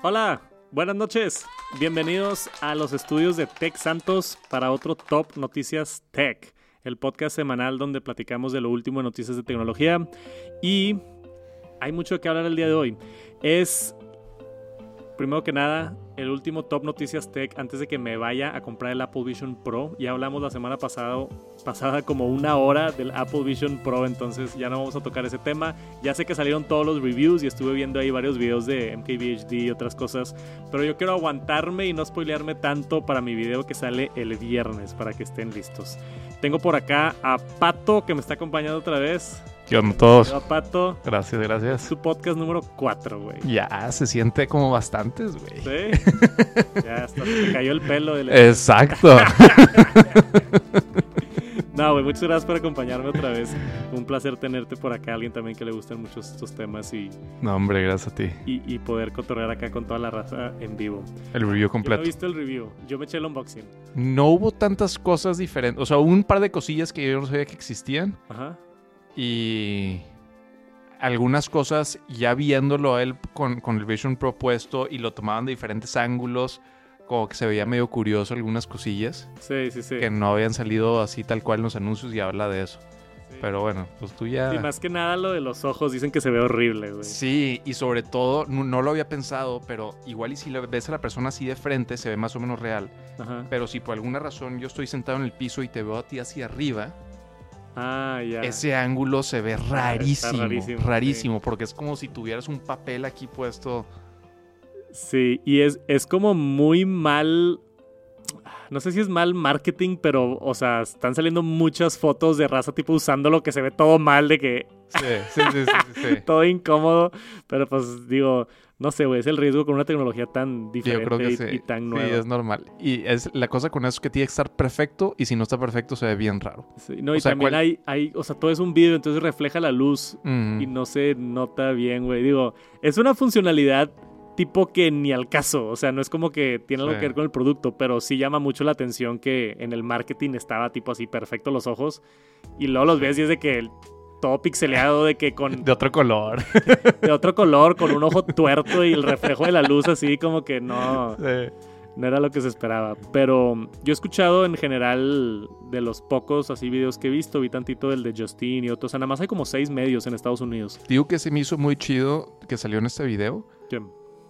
Hola, buenas noches. Bienvenidos a los estudios de Tech Santos para otro Top Noticias Tech, el podcast semanal donde platicamos de lo último en noticias de tecnología. Y hay mucho que hablar el día de hoy. Es, primero que nada, el último Top Noticias Tech antes de que me vaya a comprar el Apple Vision Pro. Ya hablamos la semana pasada, pasada como una hora del Apple Vision Pro, entonces ya no vamos a tocar ese tema. Ya sé que salieron todos los reviews y estuve viendo ahí varios videos de MKBHD y otras cosas, pero yo quiero aguantarme y no spoilearme tanto para mi video que sale el viernes para que estén listos. Tengo por acá a Pato que me está acompañando otra vez. ¿Qué onda todos? Hola, Pato. Gracias, gracias. Su podcast número 4, güey. Ya, se siente como bastantes, güey. Sí. ya hasta te cayó el pelo. del- Exacto. No, güey, muchas gracias por acompañarme otra vez. Un placer tenerte por acá, alguien también que le gustan mucho estos temas y, no, hombre, gracias a ti. y, y poder cotorrear acá con toda la raza en vivo. El review Yo no he completo. visto el review, yo me eché el unboxing. No hubo tantas cosas diferentes. O sea, un par de cosillas que yo no sabía que existían. Ajá. Y algunas cosas, ya viéndolo a él con, con el Vision Pro puesto y lo tomaban de diferentes ángulos, como que se veía medio curioso algunas cosillas Sí, sí, sí. que no habían salido así tal cual en los anuncios y habla de eso. Sí. Pero bueno, pues tú ya... Y más que nada lo de los ojos, dicen que se ve horrible, güey. Sí, y sobre todo, no, no lo había pensado, pero igual y si lo ves a la persona así de frente, se ve más o menos real. Ajá. Pero si por alguna razón yo estoy sentado en el piso y te veo a ti hacia arriba, Ah, ya. ese ángulo se ve rarísimo. rarísimo, Rarísimo, sí. porque es como si tuvieras un papel aquí puesto. Sí, y es, es como muy mal. No sé si es mal marketing, pero, o sea, están saliendo muchas fotos de raza tipo usando lo que se ve todo mal, de que sí, sí, sí, sí, sí. todo incómodo. Pero pues digo, no sé, güey, es el riesgo con una tecnología tan Yo diferente creo que y, sí. y tan Sí, nueva. es normal. Y es la cosa con eso es que tiene que estar perfecto y si no está perfecto se ve bien raro. Sí, no, o y sea, también hay, hay, o sea, todo es un video, entonces refleja la luz y no se nota bien, güey. Digo, es una funcionalidad tipo que ni al caso, o sea, no es como que tiene algo Sí. que ver con el producto, pero sí llama mucho la atención que en el marketing estaba tipo así perfecto los ojos y luego los ves y es de que el- todo pixeleado de que con De otro color. de otro color, con un ojo tuerto y el reflejo de la luz así como que no Sí. no era lo que se esperaba. Pero yo he escuchado en general de los pocos así videos que he visto, vi tantito del de Justin y otros. O sea, nada más hay como seis medios en Estados Unidos. Digo que se me hizo muy chido que salió en este video Que-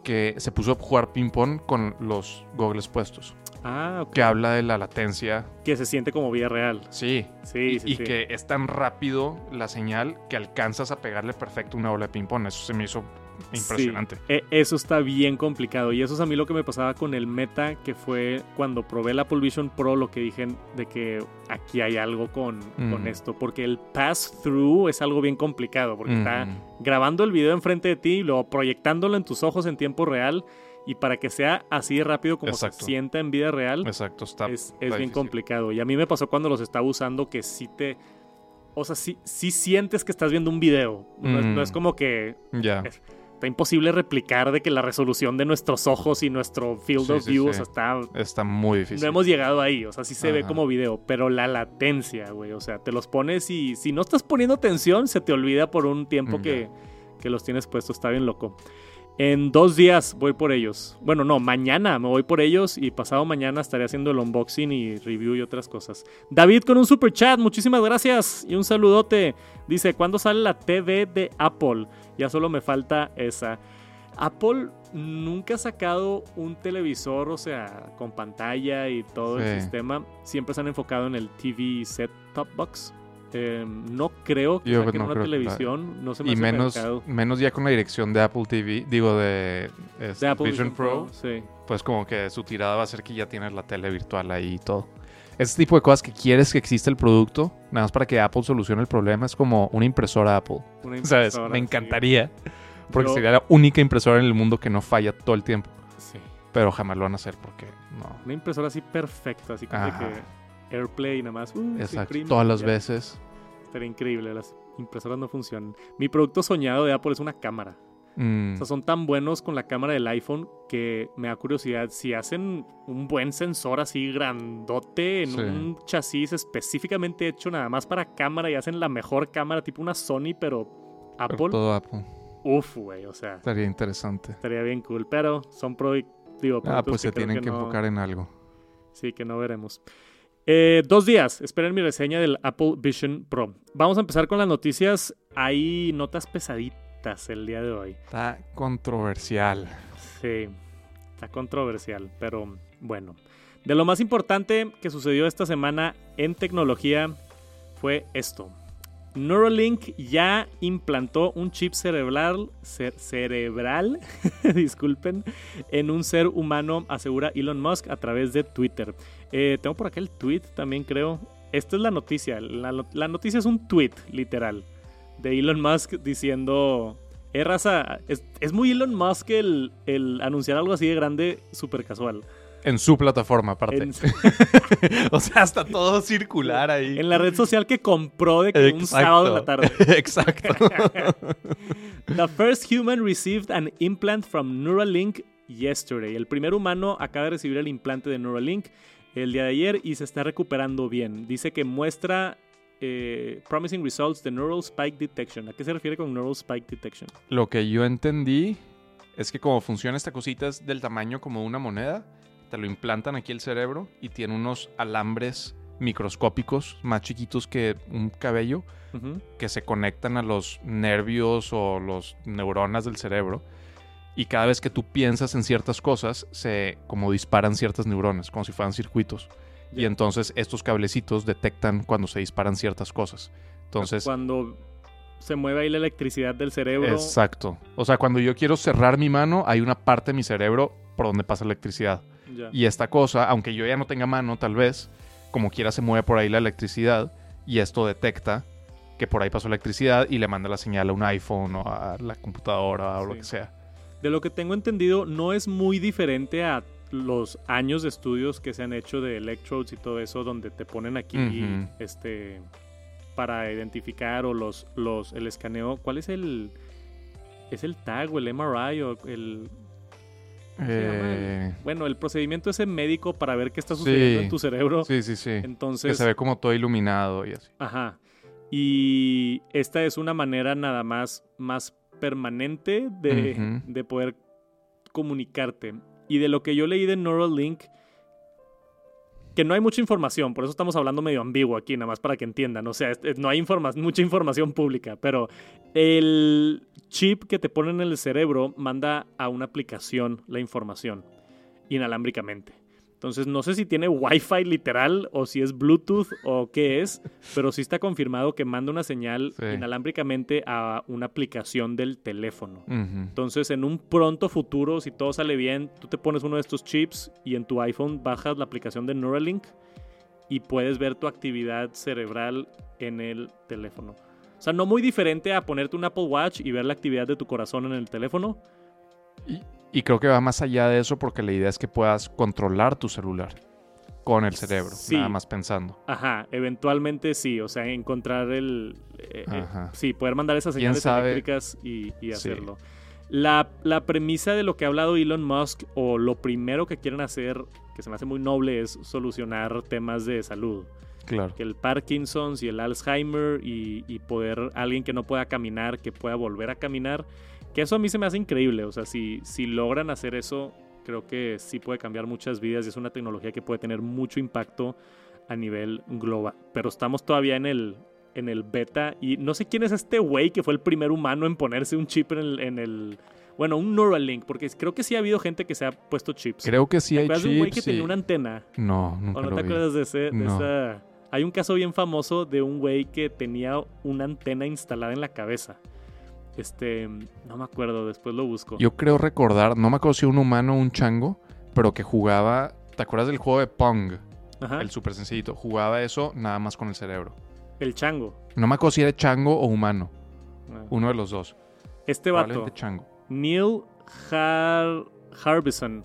que se puso a jugar ping-pong con los goggles puestos. Ah. Que habla de la latencia. Que se siente como vida real. Sí. Sí, y sí, y sí. que es tan rápido la señal que alcanzas a pegarle perfecto una bola de ping-pong. Eso se me hizo impresionante. Sí, e- eso está bien complicado. Y eso es a mí lo que me pasaba con el Meta, que fue cuando probé el Apple Vision Pro, lo que dije de que aquí hay algo con, con Mm. esto. Porque el pass-through es algo bien complicado, porque está Mm. grabando el video enfrente de ti y luego proyectándolo en tus ojos en tiempo real. Y para que sea así de rápido como se sienta en vida real, Exacto, está. es, es está bien difícil. complicado. Y a mí me pasó cuando los estaba usando que sí te... O sea, sí, sí sientes que estás viendo un video. No, es, no Mm. es como que Ya. es- está imposible replicar de que la resolución de nuestros ojos y nuestro field Sí, of sí, view, o sí. sea, está... Está muy difícil. No hemos llegado ahí, o sea, sí se ve como video, pero la latencia, güey, o sea, te los pones y si no estás poniendo atención, se te olvida por un tiempo Mm, que, que los tienes puestos, está bien loco. En dos días voy por ellos. Bueno, no, mañana me voy por ellos y pasado mañana estaré haciendo el unboxing y review y otras cosas. David con un super chat, muchísimas gracias y un saludote. Dice, ¿cuándo sale la TV de Apple? Ya solo me falta esa. Apple nunca ha sacado un televisor, o sea, con pantalla y todo el sistema. Siempre se han enfocado en el TV set top box. Eh, no creo que Yo saquen no una creo televisión. No se me Y hace menos, mercado. menos ya con la dirección de Apple TV, digo de, este, De Apple Vision, Pro, Sí. pues como que su tirada va a ser que ya tienes la tele virtual ahí y todo. Ese tipo de cosas que quieres que exista el producto, nada más para que Apple solucione el problema, es como una impresora Apple. Una ¿Sabes? impresora, Me sí. encantaría. Porque Yo- sería la única impresora en el mundo que no falla todo el tiempo. Sí. Pero jamás lo van a hacer porque no. Una impresora así perfecta, así como que AirPlay nada más. uh, Exacto. imprime Todas las ya. veces. Estaría increíble. Las impresoras no funcionan. Mi producto soñado de Apple es una cámara. Mm, O sea, son tan buenos con la cámara del iPhone que me da curiosidad si hacen un buen sensor así grandote en Sí. un chasis específicamente hecho nada más para cámara y hacen la mejor cámara tipo una Sony pero pero Apple. Todo Apple. Uf, güey, o sea, Estaría interesante. estaría bien cool. Pero son pro digo, Ah, pues se tienen que, no- enfocar en algo. Sí, que no veremos. Eh, dos días. Esperen mi reseña del Apple Vision Pro. Vamos a empezar con las noticias. Hay notas pesaditas el día de hoy. Está controversial. Sí, está controversial, pero bueno. De lo más importante que sucedió esta semana en tecnología fue esto. Neuralink ya implantó un chip cerebral, cer- cerebral, disculpen, en un ser humano, asegura Elon Musk a través de Twitter. Eh, tengo por acá el tweet también creo. Esta es la noticia. La, no- la noticia es un tweet, literal, de Elon Musk diciendo... Eh, raza, es, es muy Elon Musk el, el anunciar algo así de grande, súper casual. En su plataforma, aparte. En, o sea, está todo circular ahí. en la red social que compró de que un sábado en la tarde. Exacto. The first human received an implant from Neuralink yesterday. El primer humano acaba de recibir el implante de Neuralink el día de ayer y se está recuperando bien. Dice que muestra eh, promising results de Neural Spike Detection. ¿A qué se refiere con Neural Spike Detection? Lo que yo entendí es que como funciona esta cosita es del tamaño como una moneda. Te lo implantan aquí el cerebro y tiene unos alambres microscópicos más chiquitos que un cabello que se conectan a los nervios o los neuronas del cerebro. Y cada vez que tú piensas en ciertas cosas, se como disparan ciertas neuronas, como si fueran circuitos. Y entonces estos cablecitos detectan cuando se disparan ciertas cosas. Entonces, Cuando se mueve ahí la electricidad del cerebro. exacto. O sea, cuando yo quiero cerrar mi mano, hay una parte de mi cerebro por donde pasa la electricidad. Y esta cosa, aunque yo ya no tenga mano, tal vez, como quiera se mueve por ahí la electricidad y esto detecta que por ahí pasó electricidad y le manda la señal a un iPhone o a la computadora o lo que sea. De lo que tengo entendido, no es muy diferente a los años de estudios que se han hecho de electrodes y todo eso, donde te ponen aquí este para identificar o los, los el escaneo. ¿Cuál es el es el tag o el MRI o el ¿cómo se llama? Eh, bueno el procedimiento ese médico para ver qué está sucediendo Sí. en tu cerebro? sí, sí, sí. Que Entonces, se ve como todo iluminado y así. Ajá. Y esta es una manera nada más, más permanente de, de poder comunicarte. Y de lo que yo leí de Neuralink, que no hay mucha información, por eso estamos hablando medio ambiguo aquí, nada más para que entiendan. O sea, no hay informa- mucha información pública, pero el chip que te ponen en el cerebro manda a una aplicación la información inalámbricamente. Entonces no sé si tiene Wi-Fi literal o si es Bluetooth o qué es, pero sí está confirmado que manda una señal Sí. inalámbricamente a una aplicación del teléfono. Entonces, en un pronto futuro, si todo sale bien, tú te pones uno de estos chips y en tu iPhone bajas la aplicación de Neuralink y puedes ver tu actividad cerebral en el teléfono. O sea, no muy diferente a ponerte un Apple Watch y ver la actividad de tu corazón en el teléfono. Y creo que va más allá de eso porque la idea es que puedas controlar tu celular con el cerebro, Sí. nada más pensando. Ajá, eventualmente sí, o sea, encontrar el... eh, eh, sí, poder mandar esas ¿Quién señales eléctricas y, y Sí. hacerlo. La, la premisa de lo que ha hablado Elon Musk, o lo primero que quieren hacer, que se me hace muy noble, es solucionar temas de salud. Claro. Que el Parkinson's y el Alzheimer y, y poder, alguien que no pueda caminar, que pueda volver a caminar. Que eso a mí se me hace increíble. O sea, si, si logran hacer eso, creo que sí puede cambiar muchas vidas y es una tecnología que puede tener mucho impacto a nivel global. Pero estamos todavía en el, en el beta y no sé quién es este güey que fue el primer humano en ponerse un chip en el... En el bueno, un Neuralink, porque creo que sí ha habido gente que se ha puesto chips. Creo que sí ¿Te hay acuerdas de un güey que chips. tenía una antena? No, nunca ¿O no lo te vi. acuerdas de, ese, de No. esa? Hay un caso bien famoso de un güey que tenía una antena instalada en la cabeza. Este, no me acuerdo, después lo busco. Yo creo recordar, no me acuerdo si un humano o un chango, pero que jugaba. ¿Te acuerdas del juego de Pong? Ajá, El súper sencillito. Jugaba eso nada más con el cerebro. el chango. No me acuerdo si era chango o humano. Ah. Uno de los dos. Este vato, chango. Neil Har Harbison,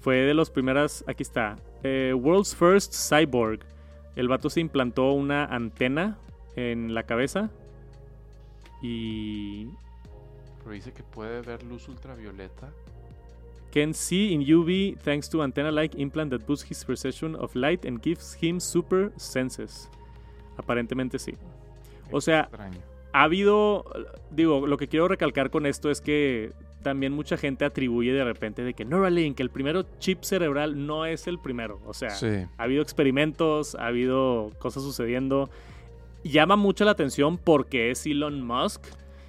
fue de los primeras, aquí está, eh, World's First Cyborg. El vato se implantó una antena en la cabeza y Pero dice que puede ver luz ultravioleta. can see in UV thanks to antenna-like implant that boosts his perception of light and gives him super senses. Aparentemente sí. O sea, Extraño. ha habido, digo, lo que quiero recalcar con esto es que también mucha gente atribuye de repente de que Neuralink, el primero chip cerebral, no es el primero. O sea, Sí. ha habido experimentos, ha habido cosas sucediendo. Llama mucho la atención porque es Elon Musk.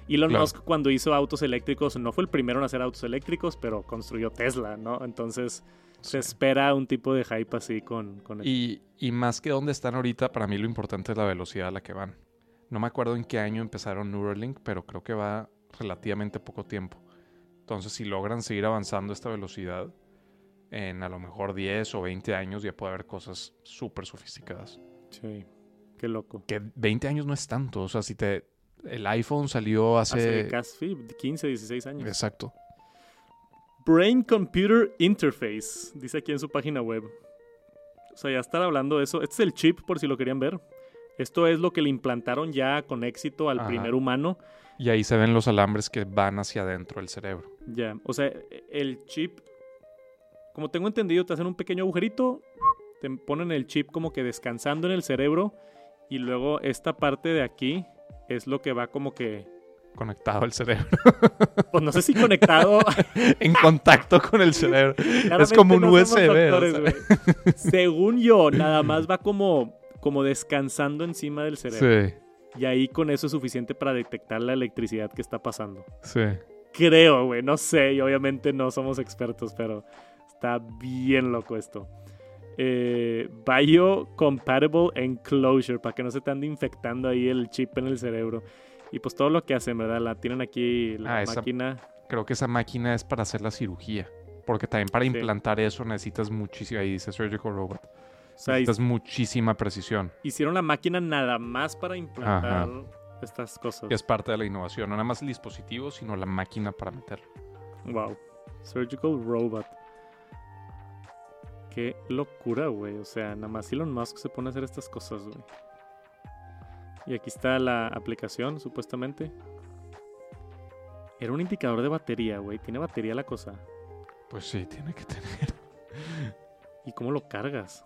Elon Claro. Musk cuando hizo autos eléctricos no fue el primero en hacer autos eléctricos, pero construyó Tesla, ¿no? Entonces se espera un tipo de hype así con, con el- Y, y más que dónde están ahorita, para mí lo importante es la velocidad a la que van. No me acuerdo en qué año empezaron Neuralink, pero creo que va relativamente poco tiempo. Entonces, si logran seguir avanzando a esta velocidad, en a lo mejor 10 o 20 años ya puede haber cosas súper sofisticadas. Sí, qué loco. Que 20 años no es tanto. O sea, si te... El iPhone salió hace... Hace casi 15, 16 años. Exacto. Brain Computer Interface, dice aquí en su página web. O sea, ya estar hablando de eso. Este es el chip, por si lo querían ver. Esto es lo que le implantaron ya con éxito al Ajá. primer humano. Y ahí se ven los alambres que van hacia adentro del cerebro. Ya, o sea, el chip, como tengo entendido, te hacen un pequeño agujerito, te ponen el chip como que descansando en el cerebro y luego esta parte de aquí es lo que va como que, Conectado al cerebro. pues no sé si conectado. en contacto con el cerebro. Claramente como un no USB, o sea. Según yo, nada más va como, como descansando encima del cerebro. Sí, Y ahí con eso es suficiente para detectar la electricidad que está pasando. sí. Creo, güey, no sé, y obviamente no somos expertos, pero está bien loco esto. Eh, Biocompatible Enclosure, para que no se te ande infectando ahí el chip en el cerebro. Y pues todo lo que hacen, ¿verdad? La tienen aquí, la Ah, esa- máquina. Creo que esa máquina es para hacer la cirugía. Porque también para Sí. implantar eso necesitas muchísimo. Ahí dice Surgical Robot. O sea, Necesitas muchísima precisión. hicieron la máquina nada más para implantar estas cosas. Que es parte de la innovación. No nada más el dispositivo, sino la máquina para meterlo. Wow. Surgical Robot. Qué locura, güey. O sea, nada más Elon Musk se pone a hacer estas cosas, güey. Y aquí está la aplicación, supuestamente. Era un indicador de batería, güey. Tiene batería la cosa. Pues sí, tiene que tener. ¿Y cómo lo cargas?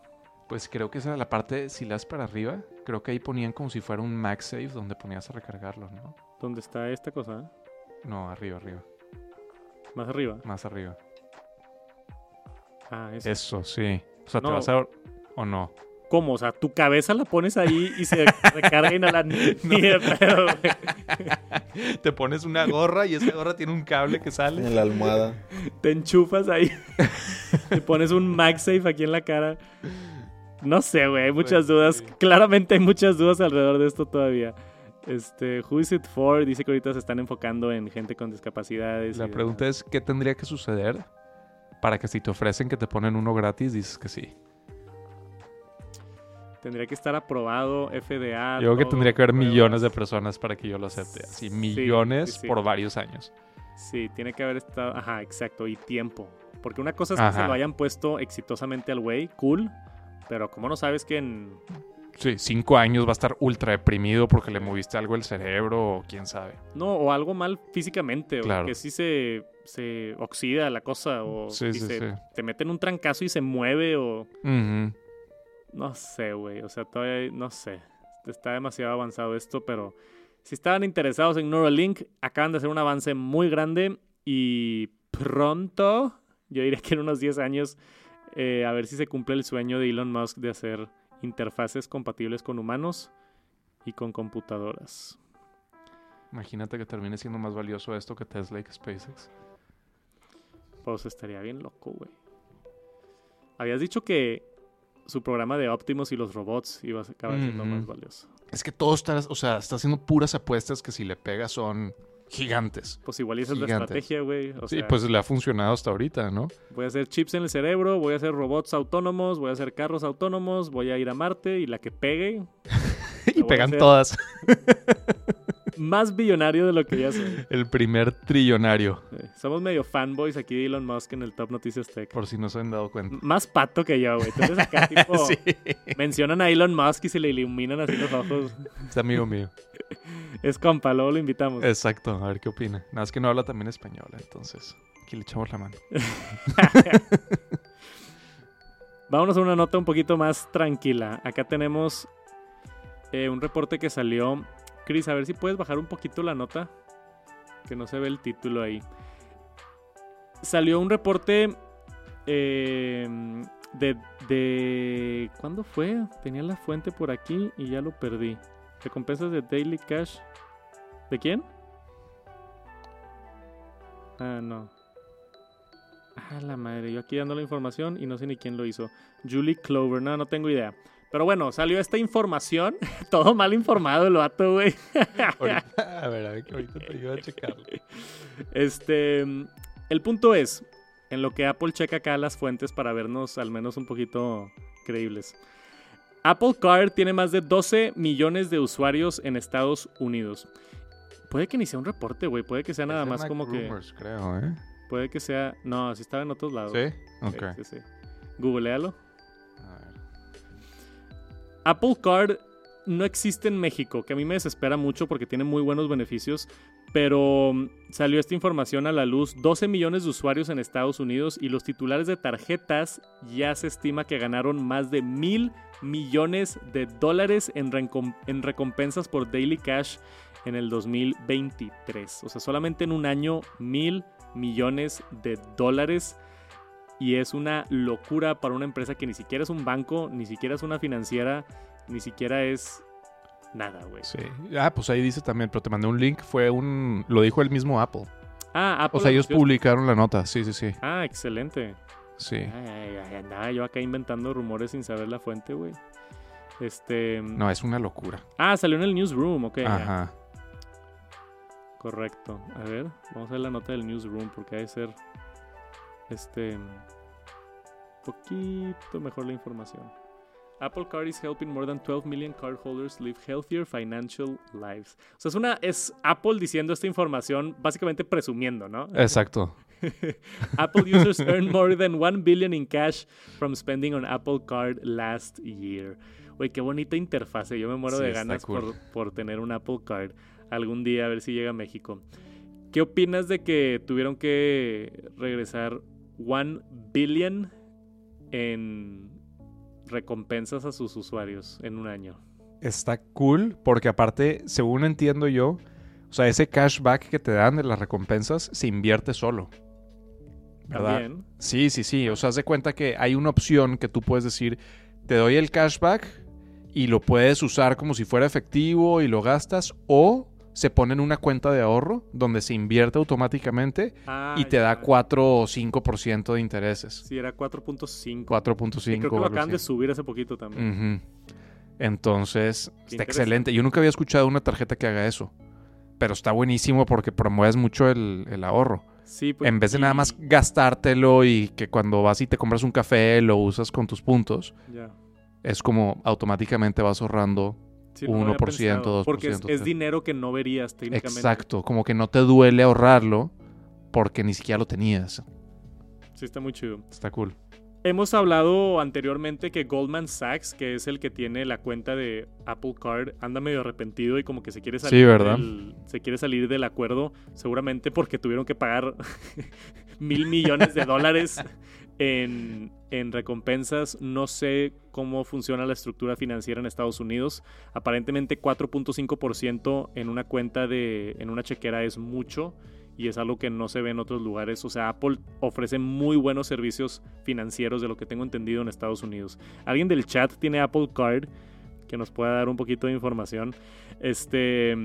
Pues creo que esa era la parte, si la das para arriba, creo que ahí ponían como si fuera un MagSafe donde ponías a recargarlo, ¿no? ¿Dónde está esta cosa? No, arriba, arriba. Más arriba. Más arriba. Ah, eso. Eso, sí. O sea, No. te vas a... ¿O no? ¿Cómo? O sea, tu cabeza la pones ahí y se recarga pedo, güey. Te pones una gorra y esa gorra tiene un cable que sale. En la almohada. Te enchufas ahí. Te pones un MagSafe aquí en la cara. No sé, güey. Hay muchas Pues, dudas. sí. Claramente hay muchas dudas alrededor de esto todavía. Este, Who is it for? Dice que ahorita se están enfocando en gente con discapacidades. La pregunta es, ¿qué tendría que suceder para que si te ofrecen que te ponen uno gratis, dices que sí? Tendría que estar aprobado, FDA. Yo creo que tendría que haber millones de personas para que yo lo acepte. Así, Sí, millones sí, sí. por varios años. Sí, tiene que haber estado. Ajá, exacto. Y tiempo. Porque una cosa es que se lo hayan puesto exitosamente al güey, cool. Pero ¿cómo no sabes que en Sí, cinco años va a estar ultra deprimido porque le moviste algo al cerebro o quién sabe. No, o algo mal físicamente, o Claro. que sí se, se oxida la cosa, o Sí, si sí, se- sí. te meten un trancazo y se mueve, o no sé, güey, o sea, todavía no sé, está demasiado avanzado esto, pero si estaban interesados en Neuralink, acaban de hacer un avance muy grande y pronto, yo diría que en unos 10 años, eh, a ver si se cumple el sueño de Elon Musk de hacer interfaces compatibles con humanos y con computadoras. Imagínate que termine siendo más valioso esto que Tesla y SpaceX. Pues estaría bien loco, güey. Habías dicho que su programa de Optimus y los robots iba a acabar siendo más valioso. Es que todo está, o sea, está haciendo puras apuestas que si le pega son gigantes. Pues igual esa es la estrategia, güey. Sí, sea, pues le ha funcionado hasta ahorita, ¿no? voy a hacer chips en el cerebro, voy a hacer robots autónomos, voy a hacer carros autónomos, voy a ir a Marte y la que pegue, y pegan todas. más billonario de lo que ya soy. El primer trillonario, Somos medio fanboys aquí de Elon Musk en el Top Noticias Tech. por si no se han dado cuenta. Más pato que yo, güey. Entonces acá tipo Sí, mencionan a Elon Musk y se le iluminan así los ojos. es amigo mío. Es compa, luego lo invitamos. Exacto, a ver qué opina. Nada más que no habla también español, entonces aquí le echamos la mano. Vámonos a una nota un poquito más tranquila. Acá tenemos eh, un reporte que salió Chris, a ver si puedes bajar un poquito la nota. Que no se ve el título ahí. Salió un reporte eh, de, de... ¿Cuándo fue? Tenía la fuente por aquí y ya lo perdí. Recompensas de Daily Cash. ¿De quién? Ah, no. Ah, la madre. Yo aquí dando la información y no sé ni quién lo hizo. Julie Clover. No, no tengo idea. Pero bueno, salió esta información. Todo mal informado el vato, güey. Ahorita- a ver, a ver, que ahorita te ayudo a checarlo. Este. El punto es. En lo que Apple checa acá las fuentes para vernos al menos un poquito creíbles. Apple Card tiene más de 12 millones de usuarios en Estados Unidos. Puede que ni sea un reporte, güey. Puede que sea nada más como que. Creo, ¿eh? Puede que sea. No, si estaba en otros lados. ¿Sí? Sí, Ok. sí, sí. Googlealo. Apple Card no existe en México, que a mí me desespera mucho porque tiene muy buenos beneficios, pero mm, salió esta información a la luz, 12 millones de usuarios en Estados Unidos y los titulares de tarjetas ya se estima que ganaron más de mil millones de dólares en, en recompensas por Daily Cash en el 2023. O sea, solamente en un año, mil millones de dólares. Y es una locura para una empresa que ni siquiera es un banco, ni siquiera es una financiera, ni siquiera es nada, güey. Sí. Ah, pues ahí dice también, pero te mandé un link, fue un... Lo dijo el mismo Apple. Ah, Apple O sea, ellos publicaron la nota, sí, sí, sí. Ah, excelente. Sí. Ay, ay, ay, andaba yo acá inventando rumores sin saber la fuente, güey. Este. No, es una locura. Ah, salió en el newsroom, ok. Ajá. Correcto. A ver, vamos a ver la nota del newsroom porque ha de ser. Este. Poquito mejor la información. Apple Card is helping more than 12 million cardholders live healthier financial lives. O sea, es una. Es Apple diciendo esta información, básicamente presumiendo, ¿no? Exacto. Apple users earned more than 1 billion in cash from spending on Apple Card last year. Güey, qué bonita interfase. Yo me muero Sí, de ganas cool. por, por tener un Apple Card algún día, a ver si llega a México. ¿Qué opinas de que tuvieron que regresar 1 billion en recompensas a sus usuarios en un año? Está cool porque aparte, según entiendo yo, o sea, ese cashback que te dan de las recompensas se invierte solo. ¿Verdad? También. Sí, sí, sí. O sea, haz de cuenta que hay una opción que tú puedes decir, te doy el cashback y lo puedes usar como si fuera efectivo y lo gastas o se pone en una cuenta de ahorro donde se invierte automáticamente Ah, y te da ya. 4 o 5% de intereses. Sí, era 4.5. 4.5. Y creo que lo acaban de subir hace poquito también. Entonces, está excelente. Yo nunca había escuchado una tarjeta que haga eso. Pero está buenísimo porque promueves mucho el, el ahorro. Sí, pues, en vez de nada más gastártelo y que cuando vas y te compras un café lo usas con tus puntos, es como automáticamente vas ahorrando. Sí, no lo había 1%, pensado, Porque es, 2%, dinero que no verías técnicamente. Exacto, como que no te duele ahorrarlo porque ni siquiera lo tenías. Sí, está muy chido. Está cool. Hemos hablado anteriormente que Goldman Sachs, que es el que tiene la cuenta de Apple Card, anda medio arrepentido y como que se quiere salir, Sí, ¿verdad? del, se quiere salir del acuerdo, seguramente porque tuvieron que pagar mil millones de dólares en, en recompensas. No sé cómo funciona la estructura financiera en Estados Unidos. Aparentemente 4.5% en una cuenta de, en una chequera es mucho y es algo que no se ve en otros lugares. O sea, Apple ofrece muy buenos servicios financieros de lo que tengo entendido en Estados Unidos. ¿Alguien del chat tiene Apple Card que nos pueda dar un poquito de información? Este,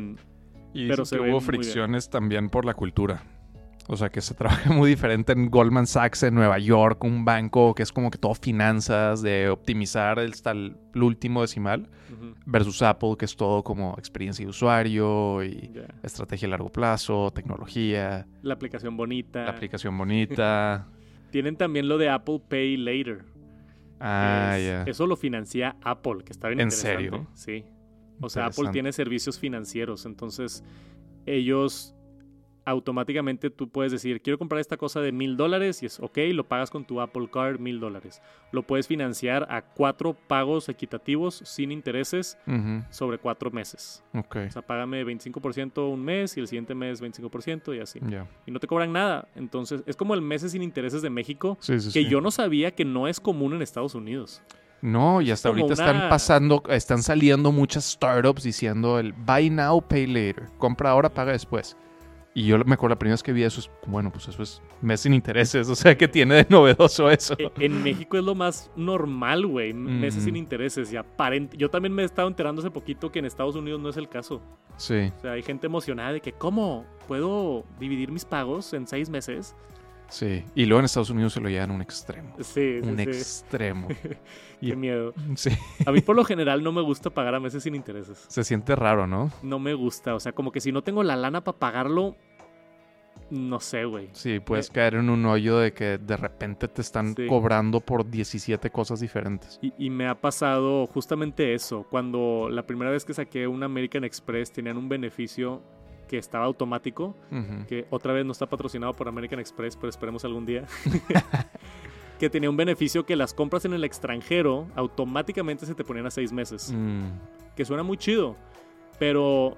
Y Pero se que hubo fricciones también por la cultura. O sea, que se trabaja muy diferente en Goldman Sachs en Nueva York, un banco que es como que todo finanzas, de optimizar hasta el, el último decimal, versus Apple, que es todo como experiencia de usuario y estrategia a largo plazo, tecnología, la aplicación bonita. la aplicación bonita. Tienen también lo de Apple Pay Later. ah, Es- ya. Eso lo financia Apple, que está bien ¿En interesante. serio? Sí. O sea, Apple tiene servicios financieros, entonces ellos automáticamente tú puedes decir, quiero comprar esta cosa de mil dólares y es ok, lo pagas con tu Apple Card mil dólares. Lo puedes financiar a cuatro pagos equitativos sin intereses sobre cuatro meses. Ok, O sea, págame 25% un mes y el siguiente mes 25% y así. ya. Y no te cobran nada. Entonces, es como el meses sin intereses de México, Sí, sí, que sí. yo no sabía que no es común en Estados Unidos. No, y hasta ahorita una- están pasando, están saliendo muchas startups diciendo el buy now, pay later. Compra ahora, paga después. Y yo me acuerdo la primera vez que vi eso, es, bueno, pues eso es mes sin intereses. O sea, que tiene de novedoso eso? E- En México es lo más normal, güey. Meses sin intereses. Y aparente. Yo también me he estado enterando hace poquito que en Estados Unidos no es el caso. Sí, O sea, hay gente emocionada de que, ¿cómo puedo dividir mis pagos en seis meses? sí. Y luego en Estados Unidos se lo llevan a un extremo. Sí, sí, Un sí. extremo. Qué miedo. Sí. A mí, por lo general, no me gusta pagar a meses sin intereses. Se siente raro, ¿no? No me gusta. O sea, como que si no tengo la lana para pagarlo, no sé, güey. Sí, puedes Eh. caer en un hoyo de que de repente te están Sí. cobrando por 17 cosas diferentes. Y, y me ha pasado justamente eso. Cuando la primera vez que saqué un American Express tenían un beneficio que estaba automático, que otra vez no está patrocinado por American Express, pero esperemos algún día. que tenía un beneficio que las compras en el extranjero automáticamente se te ponían a seis meses. Mm, Que suena muy chido. Pero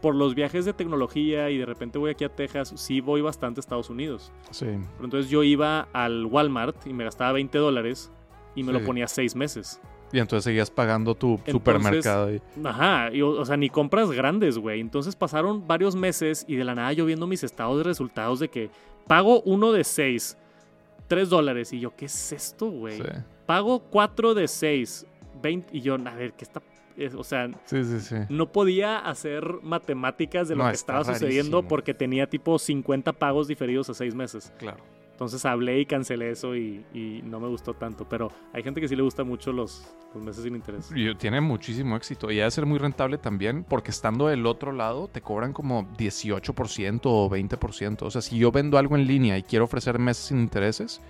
por los viajes de tecnología y de repente voy aquí a Texas, sí voy bastante a Estados Unidos. sí. Pero entonces yo iba al Walmart y me gastaba 20 dólares y me lo ponía seis meses. Y entonces seguías pagando tu Entonces- supermercado. Ajá, y, o sea, ni compras grandes, güey. Entonces pasaron varios meses y de la nada yo viendo mis estados de resultados de que pago uno de seis, tres dólares. Y yo, ¿qué es esto, güey? Sí. Pago cuatro de seis, 20. Y yo, a ver, ¿qué está...? es- o sea, sí, sí, sí. no podía hacer matemáticas de lo No, que estaba sucediendo rarísimo. porque tenía tipo 50 pagos diferidos a seis meses. Claro. Entonces hablé y cancelé eso y, y no me gustó tanto. Pero hay gente que sí le gusta mucho los, los meses sin interés. Y tiene muchísimo éxito. Y ha de ser muy rentable también, porque estando del otro lado, te cobran como 18% o 20%. O sea, si yo vendo algo en línea y quiero ofrecer meses sin intereses,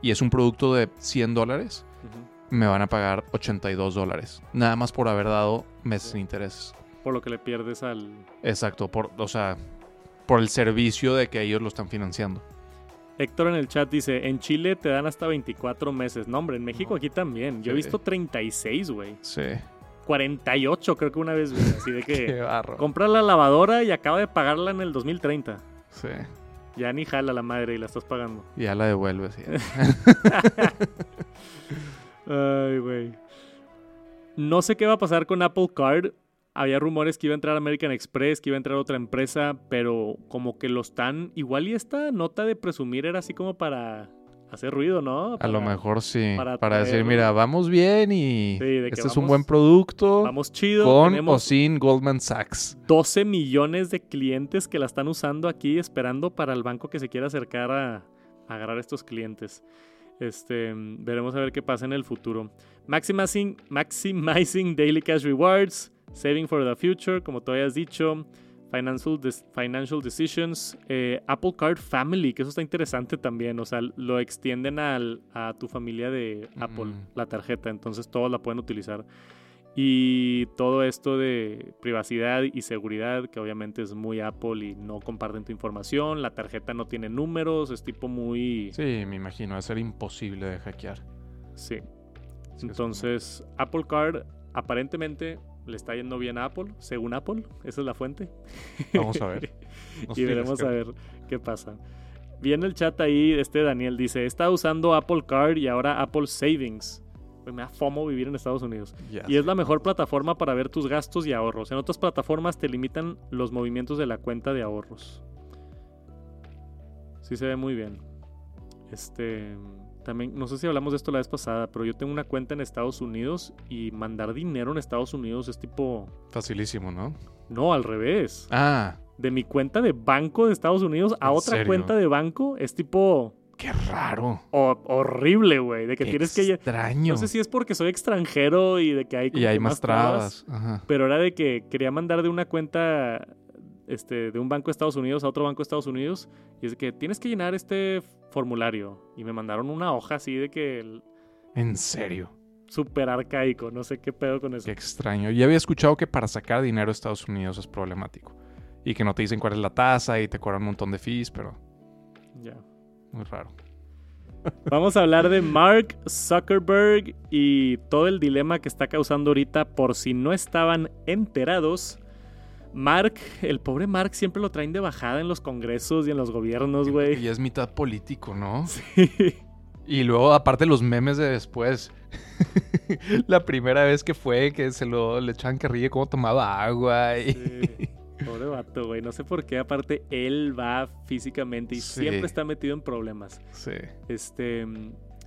y es un producto de 100 dólares, me van a pagar 82 dólares. Nada más por haber dado meses Sí. sin intereses. Por lo que le pierdes al... Exacto, por, o sea, por el servicio de que ellos lo están financiando. Héctor en el chat dice, en Chile te dan hasta 24 meses. No, hombre, en México No. aquí también. Yo he visto 36, güey. Sí. 48 creo que una vez vi. Así de Qué que barro. compra la lavadora y acaba de pagarla en el 2030. Sí. Ya ni jala la madre y la estás pagando. Y ya la devuelves. ya. Ay, güey. No sé qué va a pasar con Apple Card. Había rumores que iba a entrar American Express, que iba a entrar otra empresa, pero como que lo están... Igual y esta nota de presumir era así como para hacer ruido, ¿no? A lo mejor sí. para Para, decir, mira, vamos bien y Sí, este es un buen producto. Vamos chido. con o sin Goldman Sachs. 12 millones de clientes que la están usando aquí esperando para el banco que se quiera acercar a, a agarrar estos clientes. Este, veremos a ver qué pasa en el futuro. Maximizing, maximizing daily cash rewards, saving for the future, como tú habías dicho, financial, financial decisions, eh, Apple Card Family, que eso está interesante también. O sea, lo extienden al- a tu familia de Apple, la tarjeta, entonces todos la pueden utilizar. Y todo esto de privacidad y seguridad, que obviamente es muy Apple y no comparten tu información. La tarjeta no tiene números, es tipo muy... Sí, me imagino, va a ser imposible de hackear. Sí. Sí, es Entonces, Apple Card aparentemente le está yendo bien a Apple, según Apple. Esa es la fuente. Vamos a ver. Nos y veremos que- a ver qué pasa. Vi en el chat ahí, este Daniel dice, está usando Apple Card y ahora Apple Savings. Pues me da fomo vivir en Estados Unidos. Y es la mejor plataforma para ver tus gastos y ahorros. En otras plataformas te limitan los movimientos de la cuenta de ahorros. Sí se ve muy bien. Este también no sé si hablamos de esto la vez pasada, pero yo tengo una cuenta en Estados Unidos y mandar dinero en Estados Unidos es tipo Facilísimo, ¿no? no, al revés. Ah, De mi cuenta de banco de Estados Unidos a ¿En otra serio? cuenta de banco es tipo qué raro. ho- horrible, güey, de que Qué tienes que extraño. no sé si es porque soy extranjero y de que hay como y hay más trabas. Ajá. pero era de que quería mandar de una cuenta este, de un banco de Estados Unidos a otro banco de Estados Unidos y es de que tienes que llenar este formulario y me mandaron una hoja así de que el- En serio. súper arcaico, no sé qué pedo con eso. Qué extraño. Ya había escuchado que para sacar dinero a Estados Unidos es problemático. Y que no te dicen cuál es la tasa y te cobran un montón de fees, pero Ya. muy raro. Vamos a hablar de Mark Zuckerberg y todo el dilema que está causando ahorita por si no estaban enterados. Mark, el pobre Mark siempre lo traen de bajada en los congresos y en los gobiernos, güey. Y es mitad político, ¿no? Sí. Y luego, aparte, los memes de después. la primera vez que fue, que se lo le echaban carrilla cómo tomaba agua. Y... Sí. Pobre vato, güey. No sé por qué. Aparte, él va físicamente y Sí. siempre está metido en problemas. Sí. Este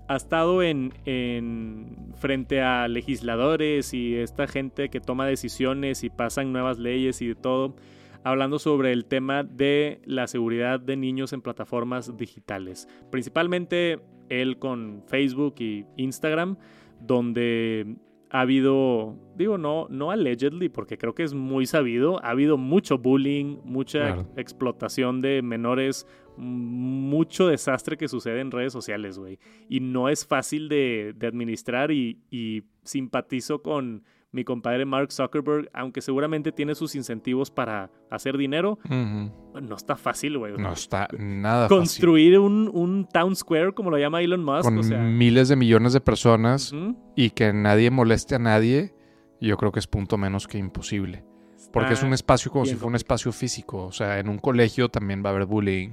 ha estado en, en frente a legisladores y esta gente que toma decisiones y pasan nuevas leyes y de todo, hablando sobre el tema de la seguridad de niños en plataformas digitales. Principalmente él con Facebook y Instagram, donde ha habido, digo, no, no allegedly, porque creo que es muy sabido, ha habido mucho bullying, mucha Claro. explotación de menores, mucho desastre que sucede en redes sociales, güey. Y no es fácil de, de administrar y, y simpatizo con mi compadre Mark Zuckerberg, aunque seguramente tiene sus incentivos para hacer dinero, no está fácil, güey. No está nada fácil. Construir un, un town square, como lo llama Elon Musk, Con o sea... miles de millones de personas y que nadie moleste a nadie, yo creo que es punto menos que imposible. Porque es un espacio como bien si fuera un espacio físico. O sea, en un colegio también va a haber bullying.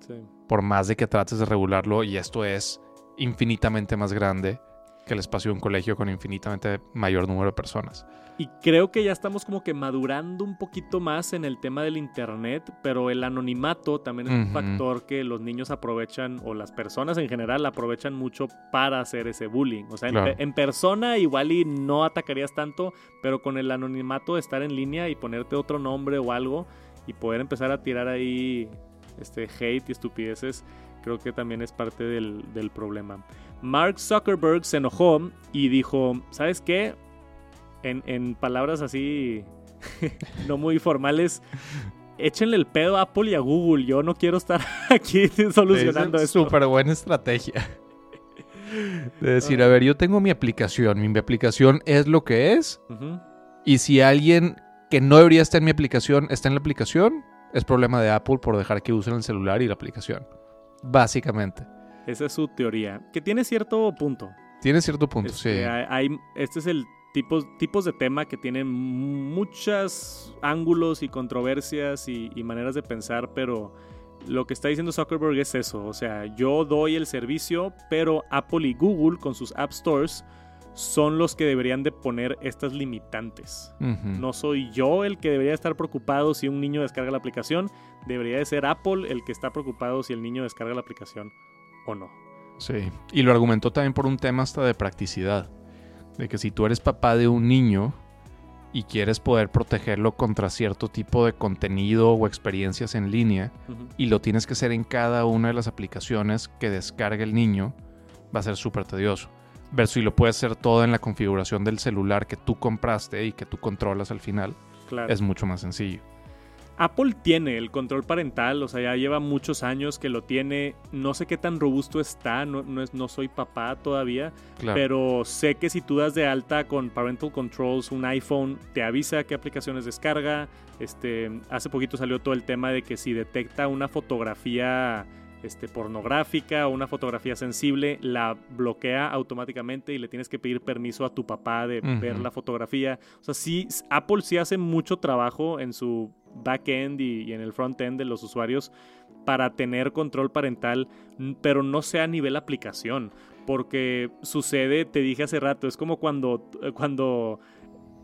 Sí. Por más de que trates de regularlo, y esto es infinitamente más grande que el espacio de un colegio con infinitamente mayor número de personas. Y creo que ya estamos como que madurando un poquito más en el tema del internet, pero el anonimato también es un factor que los niños aprovechan o las personas en general aprovechan mucho para hacer ese bullying. O sea, en, Claro. en persona igual y no atacarías tanto, pero con el anonimato de estar en línea y ponerte otro nombre o algo y poder empezar a tirar ahí este hate y estupideces, creo que también es parte del, del problema. Mark Zuckerberg se enojó y dijo, ¿sabes qué? En, en palabras así no muy formales, échenle el pedo a Apple y a Google. Yo no quiero estar aquí solucionando es súper buena estrategia. De decir, a ver, yo tengo mi aplicación, mi aplicación es lo que es, y si alguien que no debería estar en mi aplicación está en la aplicación, es problema de Apple por dejar que usen el celular y la aplicación. Básicamente. Esa es su teoría, que tiene cierto punto. Tiene cierto punto, Este, sí. hay- este es el tipo, tipos de tema que tienen muchos ángulos y controversias y, y maneras de pensar, pero lo que está diciendo Zuckerberg es eso. O sea, yo doy el servicio, pero Apple y Google con sus App Stores son los que deberían de poner estas limitantes. No soy yo el que debería estar preocupado si un niño descarga la aplicación. Debería de ser Apple el que está preocupado si el niño descarga la aplicación o no. Sí. Y lo argumentó también por un tema hasta de practicidad. De que si tú eres papá de un niño y quieres poder protegerlo contra cierto tipo de contenido o experiencias en línea, y lo tienes que hacer en cada una de las aplicaciones que descargue el niño, va a ser súper tedioso. Versus si lo puedes hacer todo en la configuración del celular que tú compraste y que tú controlas al final, Claro. es mucho más sencillo. Apple tiene el control parental, o sea, ya lleva muchos años que lo tiene. No sé qué tan robusto está, no, no, es, no soy papá todavía, Claro. pero sé que si tú das de alta con Parental Controls un iPhone, te avisa qué aplicaciones descarga. Este, hace poquito salió todo el tema de que si detecta una fotografía este, pornográfica o una fotografía sensible, la bloquea automáticamente y le tienes que pedir permiso a tu papá de ver la fotografía. O sea, sí, Apple sí hace mucho trabajo en su back-end y, y en el front-end de los usuarios para tener control parental, pero no sea a nivel aplicación. Porque sucede, te dije hace rato, es como cuando, eh, cuando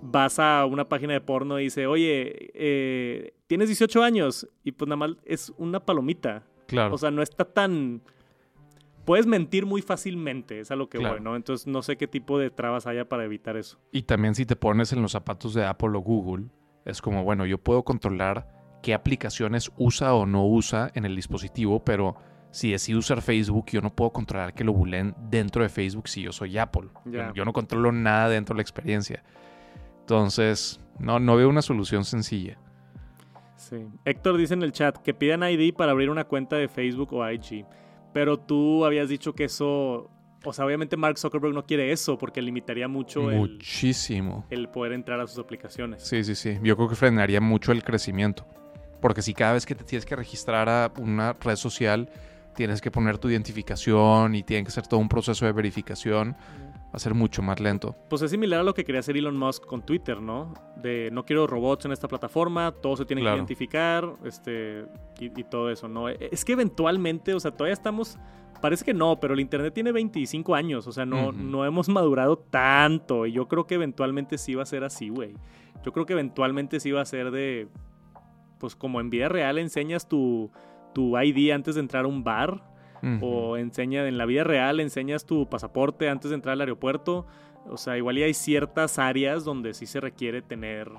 vas a una página de porno y dice, oye, eh, tienes 18 años y pues nada más es una palomita. Claro. O sea, no está tan... Puedes mentir muy fácilmente, es a lo que Claro. voy, ¿no? Entonces no sé qué tipo de trabas haya para evitar eso. Y también si te pones en los zapatos de Apple o Google, es como, bueno, yo puedo controlar qué aplicaciones usa o no usa en el dispositivo, pero si decide usar Facebook, yo no puedo controlar que lo bulen dentro de Facebook si yo soy Apple. Yo, no controlo nada dentro de la experiencia. Entonces, no, no veo una solución sencilla. Sí. Héctor dice en el chat que pidan ID para abrir una cuenta de Facebook o IG. Pero tú habías dicho que eso. O sea, obviamente Mark Zuckerberg no quiere eso porque limitaría mucho Muchísimo. el poder entrar a sus aplicaciones. Sí, sí, sí. Yo creo que frenaría mucho el crecimiento. Porque si cada vez que te tienes que registrar a una red social, tienes que poner tu identificación y tiene que ser todo un proceso de verificación, va a ser mucho más lento. Pues es similar a lo que quería hacer Elon Musk con Twitter, ¿no? De no quiero robots en esta plataforma, todo se tiene Claro. que identificar, este, y, y todo eso, ¿no? Es que eventualmente, o sea, todavía estamos parece que no, pero el Internet tiene 25 años, o sea, no, no hemos madurado tanto. Y yo creo que eventualmente sí va a ser así, güey. Yo creo que eventualmente sí va a ser de, pues como en vida real enseñas tu, tu ID antes de entrar a un bar, O enseña en la vida real enseñas tu pasaporte antes de entrar al aeropuerto. O sea, igual y hay ciertas áreas donde sí se requiere tener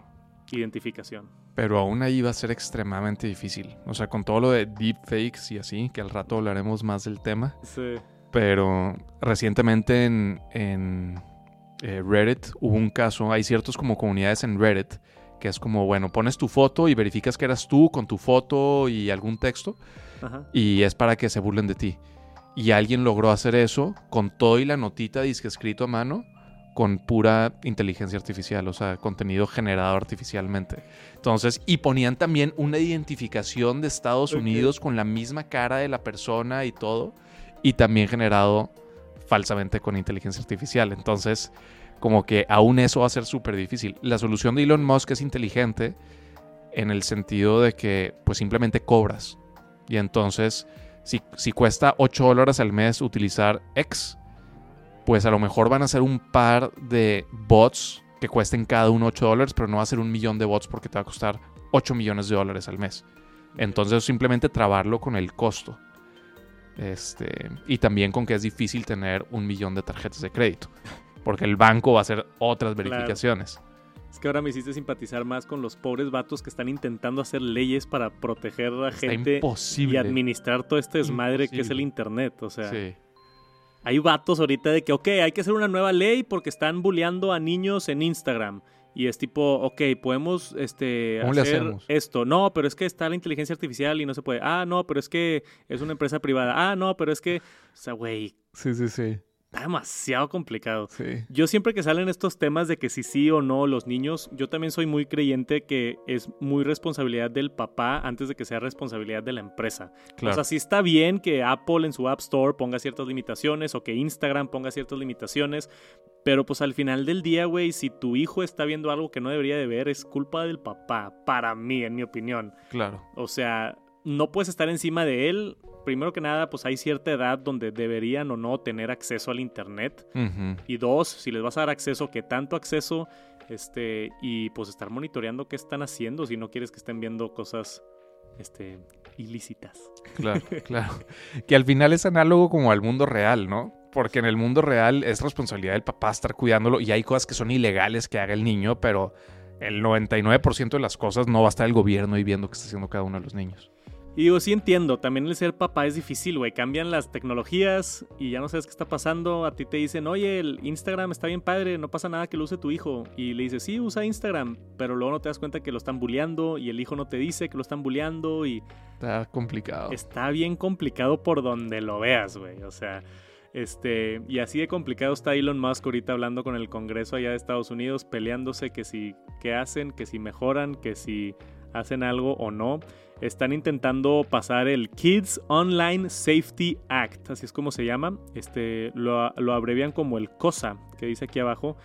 identificación. Pero aún ahí va a ser extremadamente difícil. O sea, con todo lo de deepfakes y así, que al rato hablaremos más del tema. Sí. Pero recientemente en, en, eh, Reddit hubo un caso, hay ciertos como comunidades en Reddit, que es como, bueno, pones tu foto y verificas que eras tú con tu foto y algún texto, Ajá. y es para que se burlen de ti. Y alguien logró hacer eso con todo y la notita disque escrito a mano, con pura inteligencia artificial, o sea, contenido generado artificialmente. Entonces, y ponían también una identificación de Estados. Unidos con la misma cara de la persona y todo, y también generado falsamente con inteligencia artificial. Entonces, como que aún eso va a ser súper difícil. La solución de Elon Musk es inteligente en el sentido de que pues simplemente cobras. Y entonces, si, si cuesta 8 dólares al mes utilizar X, pues a lo mejor van a ser un par de bots que cuesten cada uno 8 dólares, pero no va a ser un millón de bots porque te va a costar 8 millones de dólares al mes. Entonces simplemente trabarlo con el costo. Este, y también con que es difícil tener un millón de tarjetas de crédito. Porque el banco va a hacer otras Claro. Es que ahora me hiciste simpatizar más con los pobres vatos que están intentando hacer leyes para proteger a la Está gente y imposible. administrar todo este desmadre que es el internet. O sea, Sí. hay vatos ahorita de que, ok, hay que hacer una nueva ley porque están bulleando a niños en Instagram. Y es tipo, ok, podemos este, ¿Cómo le hacer esto. No, pero es que está la inteligencia artificial y no se puede. Ah, no, pero es que es una empresa privada. Ah, no, pero es que, o sea, güey, Sí, sí, sí. Está demasiado complicado. Sí. Yo siempre que salen estos temas de que si sí o no los niños, yo también soy muy creyente que es muy responsabilidad del papá antes de que sea responsabilidad de la empresa. Claro. O sea, sí está bien que Apple en su App Store ponga ciertas limitaciones o que Instagram ponga ciertas limitaciones, pero pues al final del día, güey, si tu hijo está viendo algo que no debería de ver, es culpa del papá, para mí, en mi opinión. claro. O sea, no puedes estar encima de él. Primero que nada, pues hay cierta edad donde deberían o no tener acceso al Internet. Y dos, si les vas a dar acceso, ¿qué tanto acceso? Este, y pues estar monitoreando qué están haciendo si no quieres que estén viendo cosas este, ilícitas. Claro, claro. Que al final es análogo como al mundo real, ¿no? Porque en el mundo real es responsabilidad del papá estar cuidándolo y hay cosas que son ilegales que haga el niño, pero el 99% de las cosas no va a estar el gobierno y viendo qué está haciendo cada uno de los niños. Y digo, sí entiendo, también el ser papá es difícil, güey. Cambian las tecnologías y ya no sabes qué está pasando. A ti te dicen, oye, el Instagram está bien padre, no pasa nada que lo use tu hijo. Y le dices, sí, usa Instagram, pero luego no te das cuenta que lo están bulleando y el hijo no te dice que lo están bulleando y Está complicado. está bien complicado por donde lo veas, güey. O sea, este, y así de complicado está Elon Musk ahorita hablando con el Congreso allá de Estados Unidos, peleándose que si, qué hacen, que si mejoran, que si hacen algo o no. Están intentando pasar el Kids Online Safety Act, así es como se llama. Este, lo, lo abrevian como el COSA, que dice aquí abajo.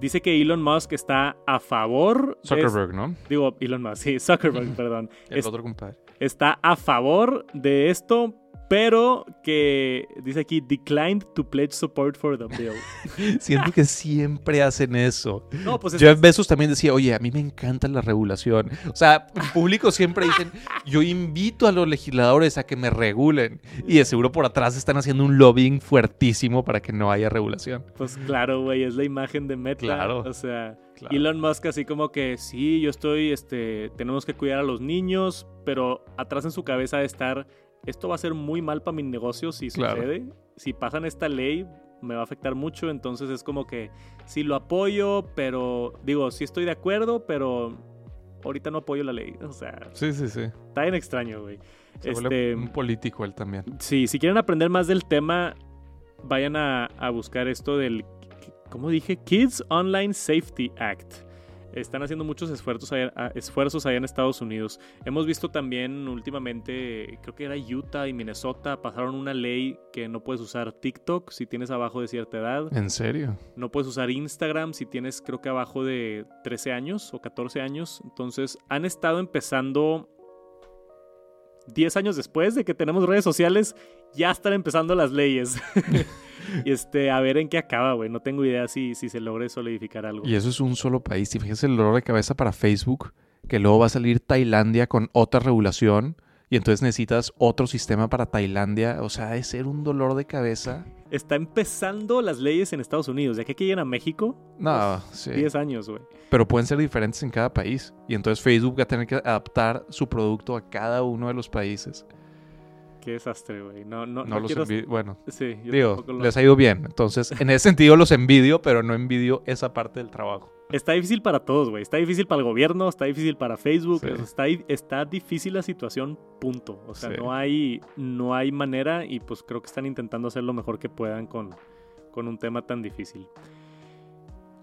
Dice que Elon Musk está a favor. Zuckerberg, ¿no? digo, Elon Musk, sí, Zuckerberg, perdón El Es- otro compadre. está a favor de esto, pero que dice aquí declined to pledge support for the bill. Siento que siempre hacen eso. No, pues es- Jeff Bezos también decía, oye, a mí me encanta la regulación. O sea, en público siempre dicen, yo invito a los legisladores a que me regulen. Y de seguro por atrás están haciendo un lobbying fuertísimo para que no haya regulación. pues claro, güey, es la imagen de Meta. Claro. O sea, Claro. Elon Musk así como que sí, yo estoy, este, tenemos que cuidar a los niños, pero atrás en su cabeza de estar, esto va a ser muy mal para mi negocio si Claro. sucede. Si pasan esta ley, me va a afectar mucho, entonces es como que sí lo apoyo, pero digo, sí estoy de acuerdo, pero ahorita no apoyo la ley. O sea, Sí, sí, sí. Está bien extraño, güey. Se Este, un político él también. Sí, si quieren aprender más del tema, vayan a, a buscar esto del, ¿cómo dije? Kids Online Safety Act. Están haciendo muchos esfuerzos allá, a- esfuerzos allá en Estados Unidos. Hemos visto también últimamente, creo que era Utah y Minnesota, pasaron una ley que no puedes usar TikTok si tienes abajo de cierta edad. ¿En serio? No puedes usar Instagram si tienes creo que abajo de 13 años o 14 años. Entonces han estado empezando 10 años después de que tenemos redes sociales, ya están empezando las leyes. y este, a ver en qué acaba, güey. No tengo idea si, si se logre solidificar algo. Y eso es un solo país. Y fíjese el dolor de cabeza para Facebook, que luego va a salir Tailandia con otra regulación. Y entonces necesitas otro sistema para Tailandia. O sea, de ser un dolor de cabeza. Está empezando las leyes en Estados Unidos. De aquí que lleguen a México. No, sí. 10 años, güey. Pero pueden ser diferentes en cada país. Y entonces Facebook va a tener que adaptar su producto a cada uno de los países. Qué desastre, güey. No, no, No, no los quiero- envi- Bueno, Sí, yo digo, lo- les ha ido bien. Entonces, en ese sentido los envidio, pero no envidio esa parte del trabajo. Está difícil para todos, güey. Está difícil para el gobierno, está difícil para Facebook, Sí. o sea, está, di- está difícil la situación, punto. O sea, Sí. no, hay, no hay manera y pues creo que están intentando hacer lo mejor que puedan con, con un tema tan difícil.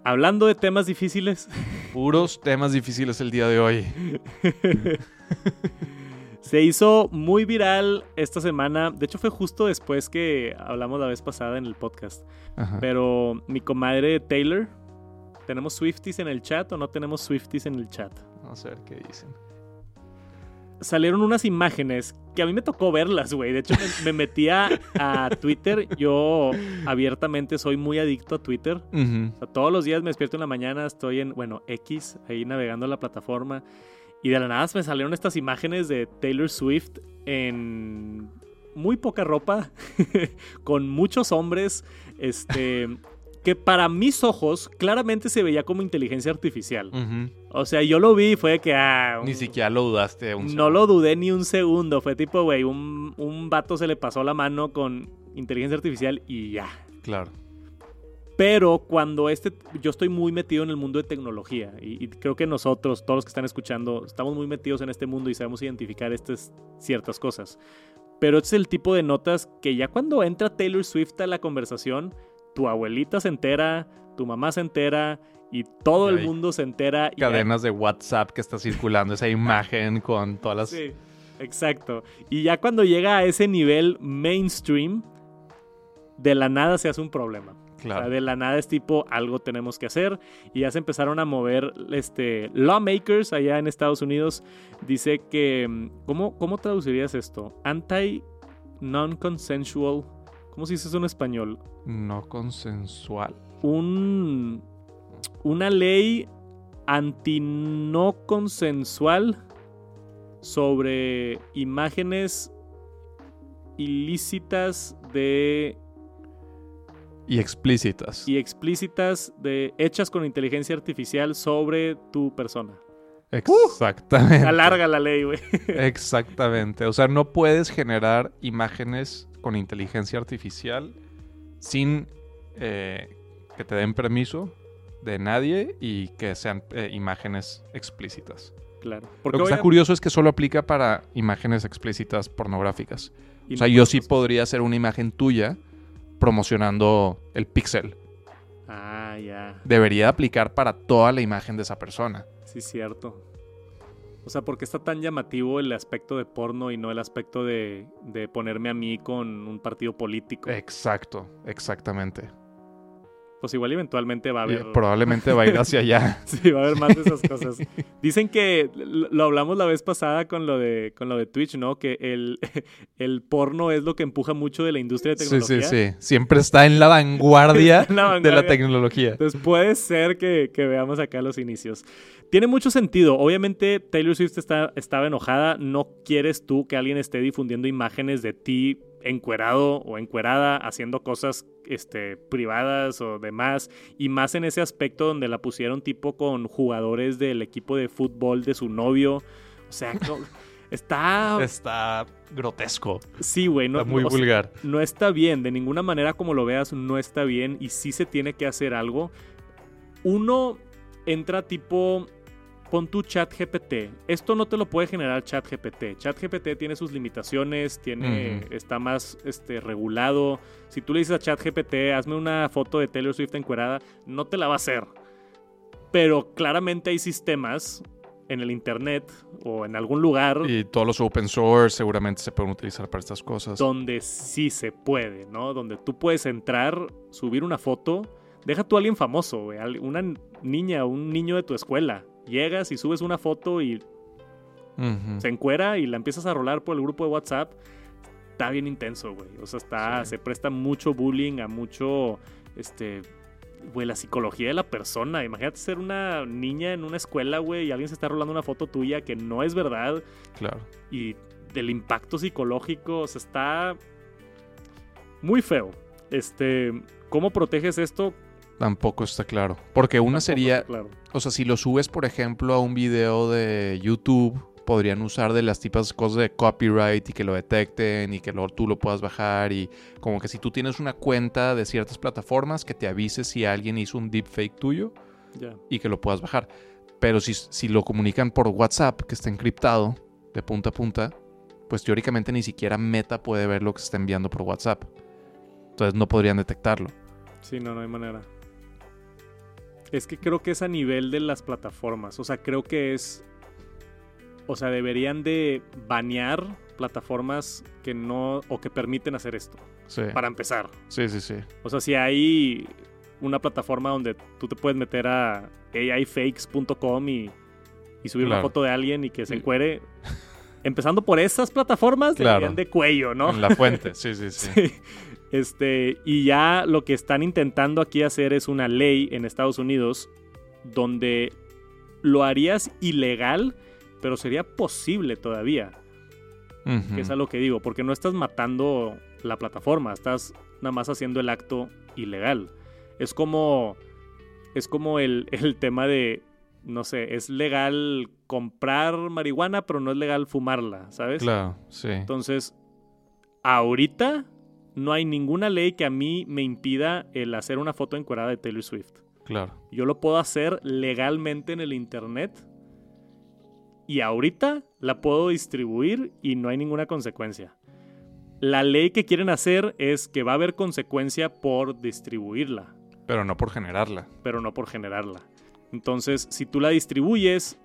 Hablando de temas difíciles, Puros temas difíciles el día de hoy. se hizo muy viral esta semana. De hecho, fue justo después que hablamos la vez pasada en el podcast. Ajá. Pero mi comadre Taylor, ¿tenemos Swifties en el chat o no tenemos Swifties en el chat? Vamos a ver qué dicen. salieron unas imágenes que a mí me tocó verlas, güey. De hecho, me, me metía a Twitter. Yo abiertamente soy muy adicto a Twitter. O sea, todos los días me despierto en la mañana, estoy en, bueno, X, ahí navegando la plataforma. Y de la nada me salieron estas imágenes de Taylor Swift en muy poca ropa, con muchos hombres, este, que para mis ojos claramente se veía como inteligencia artificial. O sea, yo lo vi y fue que, ah, Ni siquiera lo dudaste un no segundo. lo dudé ni un segundo. Fue tipo, güey, un, un vato se le pasó la mano con inteligencia artificial y ya. Claro. Pero cuando este, yo estoy muy metido en el mundo de tecnología y, y creo que nosotros, todos los que están escuchando, estamos muy metidos en este mundo y sabemos identificar estas ciertas cosas. Pero este es el tipo de notas que ya cuando entra Taylor Swift a la conversación, tu abuelita se entera, tu mamá se entera y todo el mundo se entera. y Cadenas de WhatsApp que está circulando esa imagen con todas las... Sí, exacto. Y ya cuando llega a ese nivel mainstream, de la nada se hace un problema. O sea, Claro. de la nada es tipo, algo tenemos que hacer. Y ya se empezaron a mover este, lawmakers allá en Estados Unidos. Dice que, mm, ¿cómo, cómo traducirías esto? Anti-non-consensual. ¿Cómo se dice eso en español? No consensual. Un, una ley anti-no consensual sobre imágenes ilícitas de Y explícitas. y explícitas de hechas con inteligencia artificial sobre tu persona. Exactamente. Alarga la ley, güey. Exactamente. O sea, no puedes generar imágenes con inteligencia artificial sin eh, que te den permiso de nadie y que sean eh, imágenes explícitas. Claro. Lo que está curioso es que solo aplica para imágenes explícitas pornográficas. y O sea, no yo sí podría hacer una imagen tuya promocionando el pixel. Ah, ya. Debería aplicar para toda la imagen de esa persona. Sí, cierto. O sea, ¿por qué está tan llamativo el aspecto de porno y no el aspecto de, de ponerme a mí con un partido político? Exacto, exactamente. Pues igual eventualmente va a haber... probablemente va a ir hacia allá. Sí, va a haber más de esas cosas. Dicen que lo hablamos la vez pasada con lo de, con lo de Twitch, ¿no? Que el, el porno es lo que empuja mucho de la industria de Sí, tecnología. sí, sí. Siempre está en la vanguardia Está en la de la tecnología. Entonces puede ser que, que veamos acá los inicios. Tiene mucho sentido. Obviamente Taylor Swift está, estaba enojada. No quieres tú que alguien esté difundiendo imágenes de ti encuerado o encuerada haciendo cosas este, privadas o demás. Y más en ese aspecto donde la pusieron tipo con jugadores del equipo de fútbol de su novio. O sea, no- está... Está grotesco. Sí, güey. No, Está muy o sea, vulgar. no está bien, de ninguna manera como lo veas, no está bien y sí se tiene que hacer algo. Uno entra tipo, pon tu chat GPT. Esto no te lo puede generar chat GPT. Chat GPT tiene sus limitaciones, tiene, está más este, regulado. Si tú le dices a chat GPT, hazme una foto de Taylor Swift encuerada, no te la va a hacer. Pero claramente hay sistemas en el internet o en algún lugar Y todos los open source seguramente se pueden utilizar para estas cosas. donde sí se puede, ¿no? Donde tú puedes entrar, subir una foto, deja tú a alguien famoso, güey, una niña un niño de tu escuela. Llegas y subes una foto y. Se encuera y la empiezas a rolar por el grupo de WhatsApp. Está bien intenso, güey. O sea, está, Sí. se presta mucho bullying, a mucho, este, güey, la psicología de la persona. Imagínate ser una niña en una escuela, güey, y alguien se está rolando una foto tuya que no es verdad Claro. y del impacto psicológico, o sea, está muy feo. Este, ¿cómo proteges esto? Tampoco está claro. Porque una Tampoco sería, claro. o sea, si lo subes, por ejemplo, a un video de YouTube, podrían usar de las tipas cosas de copyright y que lo detecten y que luego tú lo puedas bajar y como que si tú tienes una cuenta de ciertas plataformas, que te avise si alguien hizo un deepfake tuyo y que lo puedas bajar. Pero si, si lo comunican por WhatsApp, que está encriptado de punta a punta, pues teóricamente ni siquiera Meta puede ver lo que se está enviando por WhatsApp. Entonces no podrían detectarlo. Sí, no, no hay manera. Es que creo que es a nivel de las plataformas. O sea, creo que es. O sea, deberían de banear plataformas que no. o que permiten hacer esto. Sí. Para empezar. Sí, sí, sí. O sea, si hay una plataforma donde tú te puedes meter a aifakes.com y, y subir una Claro. foto de alguien y que se encuere. Empezando por esas plataformas, Claro. deberían de cuello, ¿no? En la fuente, sí, sí, sí. Sí. Este, y ya lo que están intentando aquí hacer es una ley en Estados Unidos donde lo harías ilegal, pero sería posible todavía. Que es a lo que digo, porque no estás matando la plataforma, estás nada más haciendo el acto ilegal. Es como. Es como el, el tema de. No sé, es legal comprar marihuana, pero no es legal fumarla, ¿sabes? Claro, sí. Entonces, ahorita no hay ninguna ley que a mí me impida el hacer una foto encuadrada de Taylor Swift. Claro. Yo lo puedo hacer legalmente en el internet y ahorita la puedo distribuir y no hay ninguna consecuencia. La ley que quieren hacer es que va a haber consecuencia por distribuirla, Pero no por generarla. pero no por generarla. Entonces, si tú la distribuyes,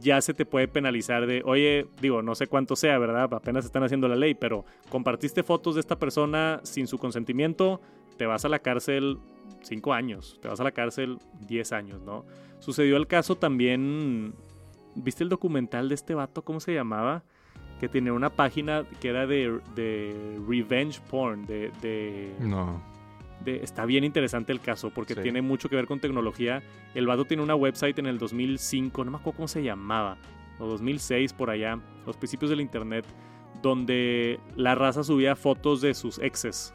ya se te puede penalizar de, oye, digo, no sé cuánto sea, ¿verdad? Apenas están haciendo la ley, pero compartiste fotos de esta persona sin su consentimiento, te vas a la cárcel 5 años, te vas a la cárcel 10 años, ¿no? Sucedió el caso también, ¿viste el documental de este vato? ¿Cómo se llamaba? Que tenía una página que era de, de revenge porn, de- de No. De- está bien interesante el caso porque Sí. tiene mucho que ver con tecnología. El vato tiene una website en el 2005, no me acuerdo cómo se llamaba, o 2006 por allá, los principios del internet, donde la raza subía fotos de sus exes.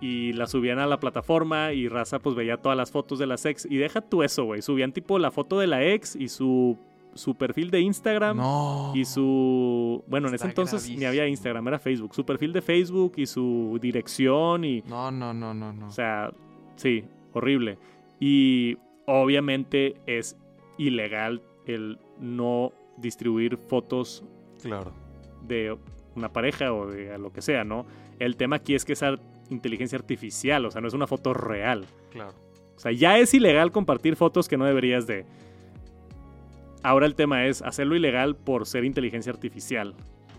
Y las subían a la plataforma y raza pues veía todas las fotos de las ex. Y deja tú eso, güey. Subían tipo la foto de la ex y su, su perfil de Instagram. No. Y su. Bueno, en ese entonces ni había. Instagram, era Facebook. Su perfil de Facebook y su dirección y. No, no, no, no, no. O sea, sí, horrible. Y obviamente es ilegal el no distribuir fotos Claro. de una pareja o de lo que sea, ¿no? El tema aquí es que es ar- inteligencia artificial, o sea, no es una foto real. Claro. O sea, ya es ilegal compartir fotos que no deberías de. Ahora el tema es hacerlo ilegal por ser inteligencia artificial.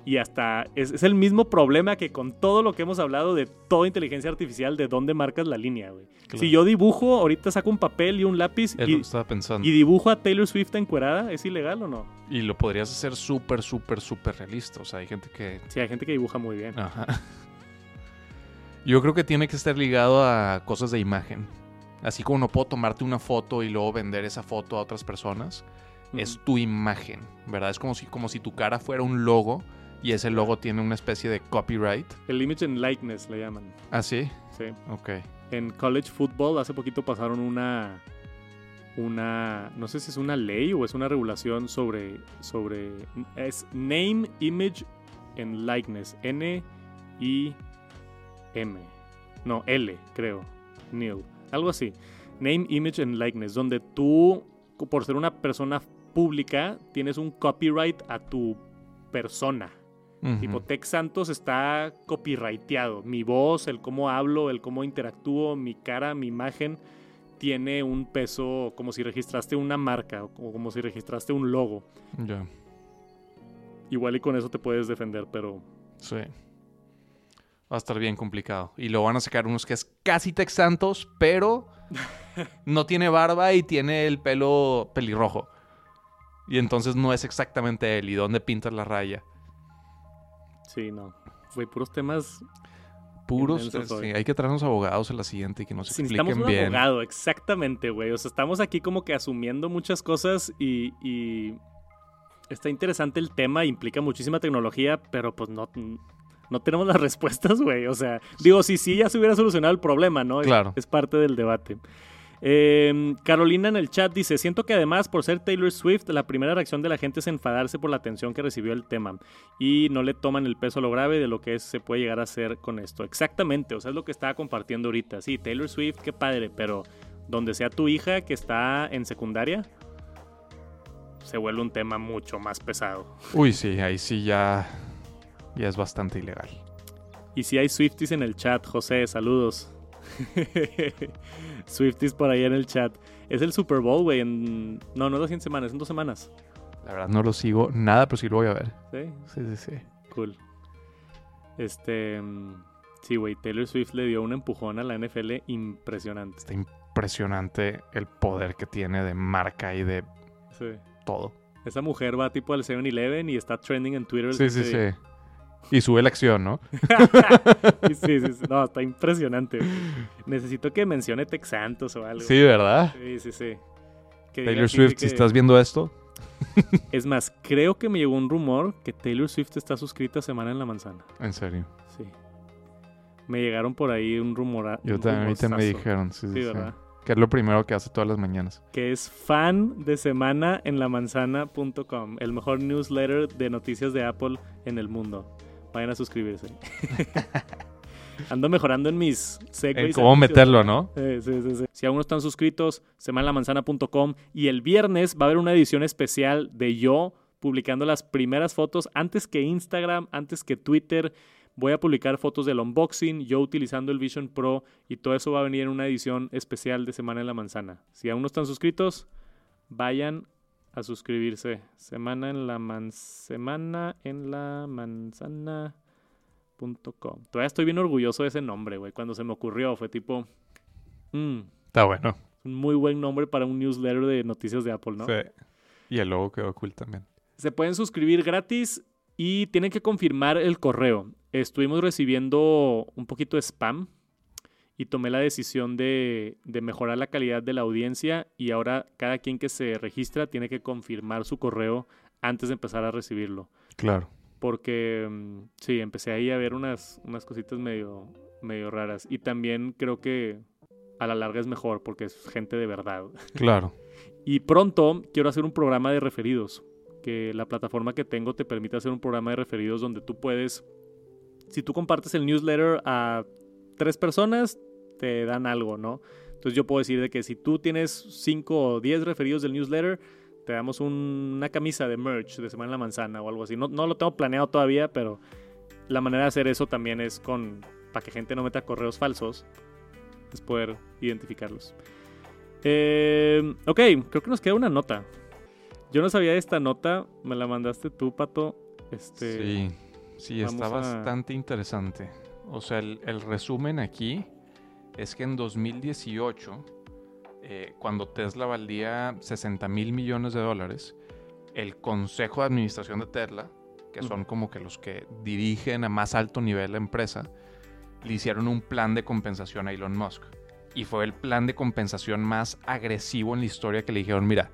Y hasta es, es el mismo problema que con todo lo que hemos hablado de toda inteligencia artificial, de dónde marcas la línea, güey. Claro. Si yo dibujo, ahorita saco un papel y un lápiz Es lo y, que estaba pensando. y dibujo a Taylor Swift encuerada, ¿es ilegal o no? Y lo podrías hacer súper, súper, súper realista. O sea, hay gente que... Sí, hay gente que dibuja muy bien. Ajá. Yo creo que tiene que estar ligado a cosas de imagen. Así como no puedo tomarte una foto y luego vender esa foto a otras personas. Es tu imagen, ¿verdad? Es como si, como si tu cara fuera un logo y ese logo tiene una especie de copyright. El image and likeness le llaman. ¿Ah, sí? Sí. Ok. En college football hace poquito pasaron una una no sé si es una ley o es una regulación sobre sobre es name image and likeness N I M no L creo Neil algo así name image and likeness donde tú por ser una persona pública tienes un copyright a tu persona. Tipo, Tech Santos está copyrighteado. Mi voz, el cómo hablo, el cómo interactúo, mi cara, mi imagen, tiene un peso como si registraste una marca o como si registraste un logo. Ya. Igual y con eso te puedes defender, pero Sí. Va a estar bien complicado. Y lo van a sacar unos que es casi Tex Santos, pero no tiene barba y tiene el pelo pelirrojo. Y entonces no es exactamente él. ¿Y dónde pintas la raya? Sí, no. Güey, puros temas. Puros. Inmensos sí, hay que traernos abogados en la siguiente y que nos Sí, necesitamos expliquen un bien. abogado, exactamente, güey. O sea, estamos aquí como que asumiendo muchas cosas y, y está interesante el tema, implica muchísima tecnología, pero pues no, no tenemos las respuestas, güey. O sea, digo, si sí, ya se hubiera solucionado el problema, ¿no? Es- Claro. Es, parte del debate. Eh, Carolina en el chat dice, siento que además por ser Taylor Swift, la primera reacción de la gente es enfadarse por la atención que recibió el tema y no le toman el peso a lo grave de lo que es- se puede llegar a hacer con esto. Exactamente, o sea, es lo que estaba compartiendo ahorita. Sí, Taylor Swift, qué padre, pero donde sea tu hija que está en secundaria, se vuelve un tema mucho más pesado. Uy, sí, ahí sí ya, ya es bastante ilegal. Y si hay Swifties en el chat, José, saludos. Swifties por ahí en el chat. Es el Super Bowl, güey. En... No, no es la siguiente semana, es en dos semanas. La verdad no lo sigo nada, pero sí lo voy a ver. Sí, Sí, sí, sí. cool. Este. mm, Sí, güey. Taylor Swift le dio un empujón a la NFL impresionante. Está impresionante el poder que tiene de marca y de Sí. todo. Esa mujer va tipo al 7-Eleven y está trending en Twitter. Sí, sí, desde- sí. Y sube la acción, ¿no? sí, sí, sí. No, está impresionante. güey. Necesito que mencione Tex Santos o algo. Sí, ¿verdad? Sí, sí, sí. Que Taylor Swift, si estás viendo esto, Es más, creo que me llegó un rumor que Taylor Swift está suscrita a Semana en la Manzana. en serio. Sí. Me llegaron por ahí un rumor. Yo también, me dijeron. Sí, Sí, sí. ¿verdad? Que es lo primero que hace todas las mañanas. Que es fan de Semana en la Manzana.com, el mejor newsletter de noticias de Apple en el mundo. Vayan a suscribirse. Ando mejorando en mis En segues. cómo meterlo, ¿no? Sí, sí, sí. Si aún no están suscritos, semanalamanzana.com y el viernes va a haber una edición especial de yo publicando las primeras fotos antes que Instagram, antes que Twitter. Voy a publicar fotos del unboxing, yo utilizando el Vision Pro y todo eso va a venir en una edición especial de Semana en la Manzana. Si aún no están suscritos, vayan a suscribirse. Semana en la man Semana en la manzana.com. Todavía estoy bien orgulloso de ese nombre, güey. Cuando se me ocurrió fue tipo, mm, Está bueno. un muy buen nombre para un newsletter de noticias de Apple, ¿no? Sí. Y el logo quedó cool también. Se pueden suscribir gratis y tienen que confirmar el correo. Estuvimos recibiendo un poquito de spam y tomé la decisión de, de mejorar la calidad de la audiencia y ahora cada quien que se registra tiene que confirmar su correo antes de empezar a recibirlo. Claro. Porque mm, sí, empecé ahí a ver unas, unas cositas medio, medio raras. Y también creo que a la larga es mejor porque es gente de verdad. Claro. Y pronto quiero hacer un programa de referidos. Que la plataforma que tengo te permite hacer un programa de referidos donde tú puedes. Si tú compartes el newsletter a tres personas, te dan algo, ¿no? Entonces yo puedo decir de que si tú tienes cinco o diez referidos del newsletter, te damos un- una camisa de merch de Semana en la Manzana o algo así. No, no lo tengo planeado todavía, pero la manera de hacer eso también es con. para que gente no meta correos falsos. Es poder identificarlos. Eh, ok, creo que nos queda una nota. Yo no sabía de esta nota, me la mandaste tú, Pato. Este, Sí, sí, está a- bastante interesante. O sea, el, el resumen aquí es que en 2018, eh, cuando Tesla valía 60 mil millones de dólares, el Consejo de Administración de Tesla, que son como que los que dirigen a más alto nivel la empresa, le hicieron un plan de compensación a Elon Musk. Y fue el plan de compensación más agresivo en la historia que le dijeron, mira,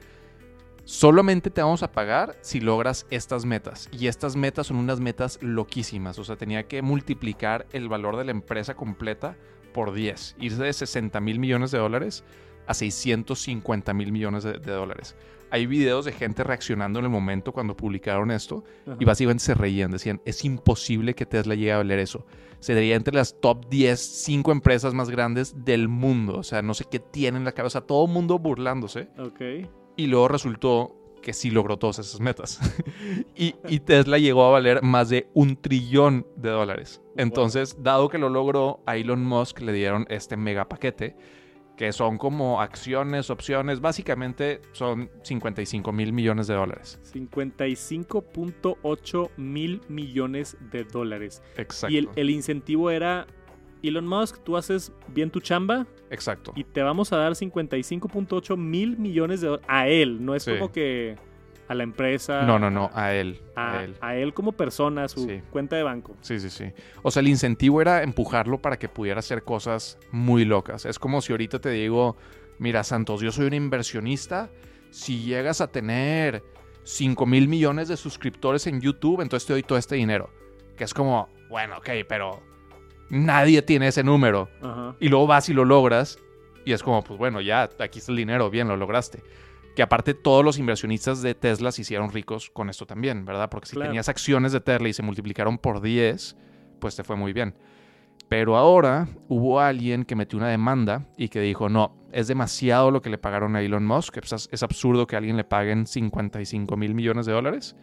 solamente te vamos a pagar si logras estas metas. Y estas metas son unas metas loquísimas. O sea, tenía que multiplicar el valor de la empresa completa por 10. Irse de 60 mil millones de dólares a 650 mil millones de, de dólares. Hay videos de gente reaccionando en el momento cuando publicaron esto ajá. y básicamente se reían. Decían, es imposible que Tesla llegue a valer eso. Sería entre las top 10, 5 empresas más grandes del mundo. O sea, no sé qué tienen en la cabeza. Todo el mundo burlándose. Ok. Y luego resultó que sí logró todas esas metas. y, y Tesla llegó a valer más de un trillón de dólares. Entonces, dado que lo logró, a Elon Musk le dieron este mega paquete, que son como acciones, opciones, básicamente son 55 mil millones de dólares. 55.8 mil millones de dólares. Exacto. Y el, el incentivo era, Elon Musk, tú haces bien tu chamba Exacto. y te vamos a dar 55.8 mil millones de dólares a él. No es Sí. como que a la empresa. No, no, no, a él. A, A él. a él como persona, a su Sí. cuenta de banco. Sí, sí, sí. O sea, el incentivo era empujarlo para que pudiera hacer cosas muy locas. Es como si ahorita te digo, mira, Santos, yo soy un inversionista. Si llegas a tener 5 mil millones de suscriptores en YouTube, entonces te doy todo este dinero. Que es como, bueno, ok, pero nadie tiene ese número. Ajá. Y luego vas y lo logras. Y es como, pues bueno, ya, aquí está el dinero, bien, lo lograste. Que aparte todos los inversionistas de Tesla se hicieron ricos con esto también, ¿verdad? Porque si Claro. tenías acciones de Tesla y se multiplicaron por 10, pues te fue muy bien. Pero ahora hubo alguien que metió una demanda y que dijo, no, es demasiado lo que le pagaron a Elon Musk. Es, es absurdo que a alguien le paguen 55 mil millones de dólares.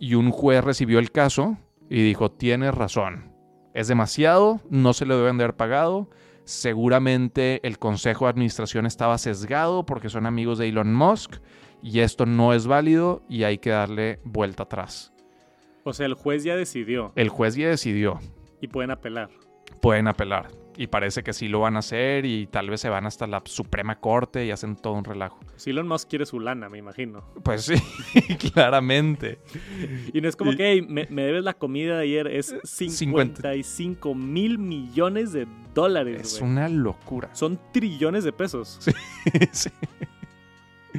Y un juez recibió el caso y dijo, tienes razón, es demasiado, no se le deben de haber pagado. Seguramente el consejo de administración estaba sesgado porque son amigos de Elon Musk y esto no es válido y hay que darle vuelta atrás. O sea, el juez ya decidió El juez ya decidió, y pueden apelar. pueden apelar y parece que sí lo van a hacer y tal vez se van hasta la Suprema Corte y hacen todo un relajo. Si Elon Musk quiere su lana, me imagino. Pues sí, claramente. Y no es como Y- que, "Hey, me, me debes la comida de ayer. Es 55 mil millones de dólares, Es una locura. Son trillones de pesos. Sí.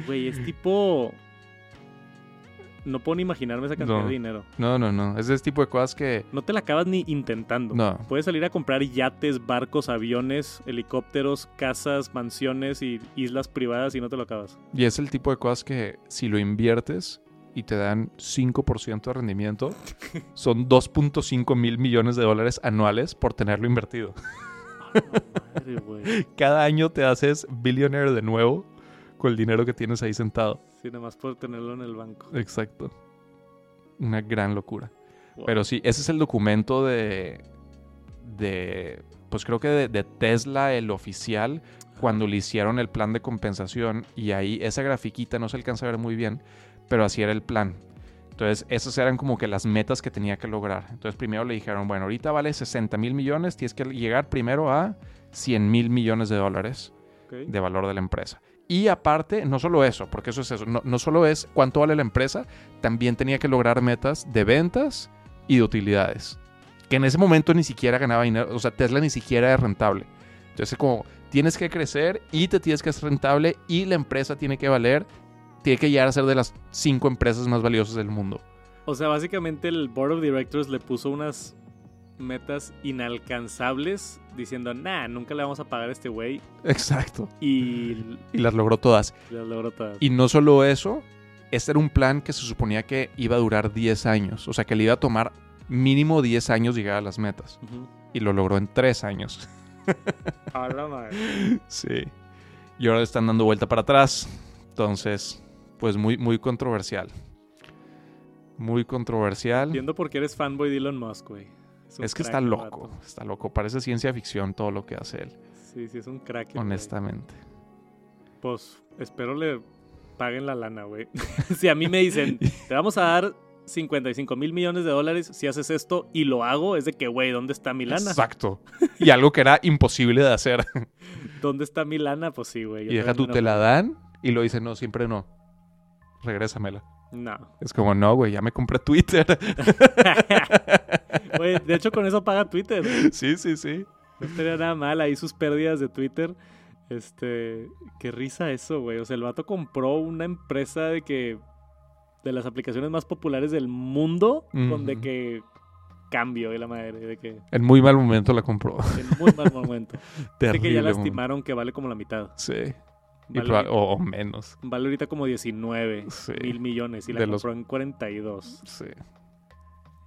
Güey, es tipo... No puedo ni imaginarme esa cantidad No. de dinero. No, no, no. Es ese tipo de cosas que... No te la acabas ni intentando. No. Puedes salir a comprar yates, barcos, aviones, helicópteros, casas, mansiones y islas privadas y no te lo acabas. Y es el tipo de cosas que si lo inviertes y te dan 5% de rendimiento, son 2.5 mil millones de dólares anuales por tenerlo invertido. Madre, güey. Cada año te haces billionaire de nuevo con el dinero que tienes ahí sentado. Sí, nada más por tenerlo en el banco. Exacto. Una gran locura. Wow. Pero sí, ese es el documento de. de. Pues creo que de, de Tesla, el oficial, cuando le hicieron el plan de compensación. Y ahí esa grafiquita no se alcanza a ver muy bien, pero así era el plan. Entonces, esas eran como que las metas que tenía que lograr. Entonces, primero le dijeron, bueno, ahorita vale 60 mil millones, tienes que llegar primero a 100 mil millones de dólares de valor de la empresa. Y aparte, no solo eso, porque eso es eso, no, no solo es cuánto vale la empresa, también tenía que lograr metas de ventas y de utilidades. Que en ese momento ni siquiera ganaba dinero, o sea, Tesla ni siquiera era rentable. Entonces, como tienes que crecer y te tienes que hacer rentable y la empresa tiene que valer, tiene que llegar a ser de las cinco empresas más valiosas del mundo. O sea, básicamente el Board of Directors le puso unas metas inalcanzables diciendo, nah, nunca le vamos a pagar a este güey. Exacto. Y Y las logró todas. las logró todas. Y no solo eso, este era un plan que se suponía que iba a durar 10 años. O sea, que le iba a tomar mínimo 10 años llegar a las metas. Y lo logró en 3 años. A la madre. Sí. Y ahora le están dando vuelta para atrás. Entonces, pues muy, muy controversial. Muy controversial. Entiendo por qué eres fanboy de Elon Musk, güey. Es que está loco. Está loco. Parece ciencia ficción todo lo que hace él. Sí, sí, es un crack. güey. Honestamente. Pues espero le paguen la lana, güey. si a mí me dicen, te vamos a dar 55 mil millones de dólares si haces esto y lo hago, es de que, güey, ¿dónde está mi lana? Exacto. Y algo que era imposible de hacer. ¿Dónde está mi lana? Pues sí, güey. y deja tú, te la dan y lo dice, no, siempre no. Regrésamela. No. Es como, no, güey, ya me compré Twitter. Güey, de hecho, con eso paga Twitter. sí, sí, sí. No estaría nada mal ahí sus pérdidas de Twitter. Este, qué risa eso, güey. O sea, el vato compró una empresa de que de las aplicaciones más populares del mundo, con de Ujú. que cambio y la madre, de que En muy mal momento la compró. en muy mal momento. de Terrible. que ya momento. lastimaron que vale como la mitad. Sí. Vale, o, o menos. vale ahorita como 19 Sí. mil millones y la De los- compró en 42. Sí.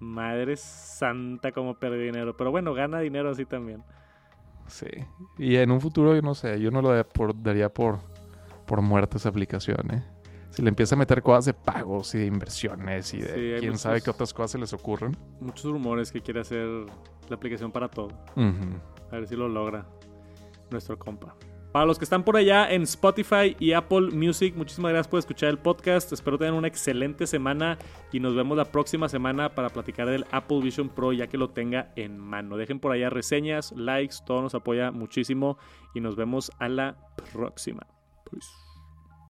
Madre santa como perdió dinero. Pero bueno, gana dinero así también. Sí. Y en un futuro, yo no sé, yo no lo daría por, daría por, por muerta esa aplicación, ¿eh? Si le empieza a meter cosas de pagos y de inversiones y de Sí, quién sabe qué otras cosas se les ocurren. Muchos rumores que quiere hacer la aplicación para todo. A ver si lo logra nuestro compa. Para los que están por allá en Spotify y Apple Music, muchísimas gracias por escuchar el podcast. Espero tengan una excelente semana y nos vemos la próxima semana para platicar del Apple Vision Pro ya que lo tenga en mano. Dejen por allá reseñas, likes, todo nos apoya muchísimo y nos vemos a la próxima. Peace.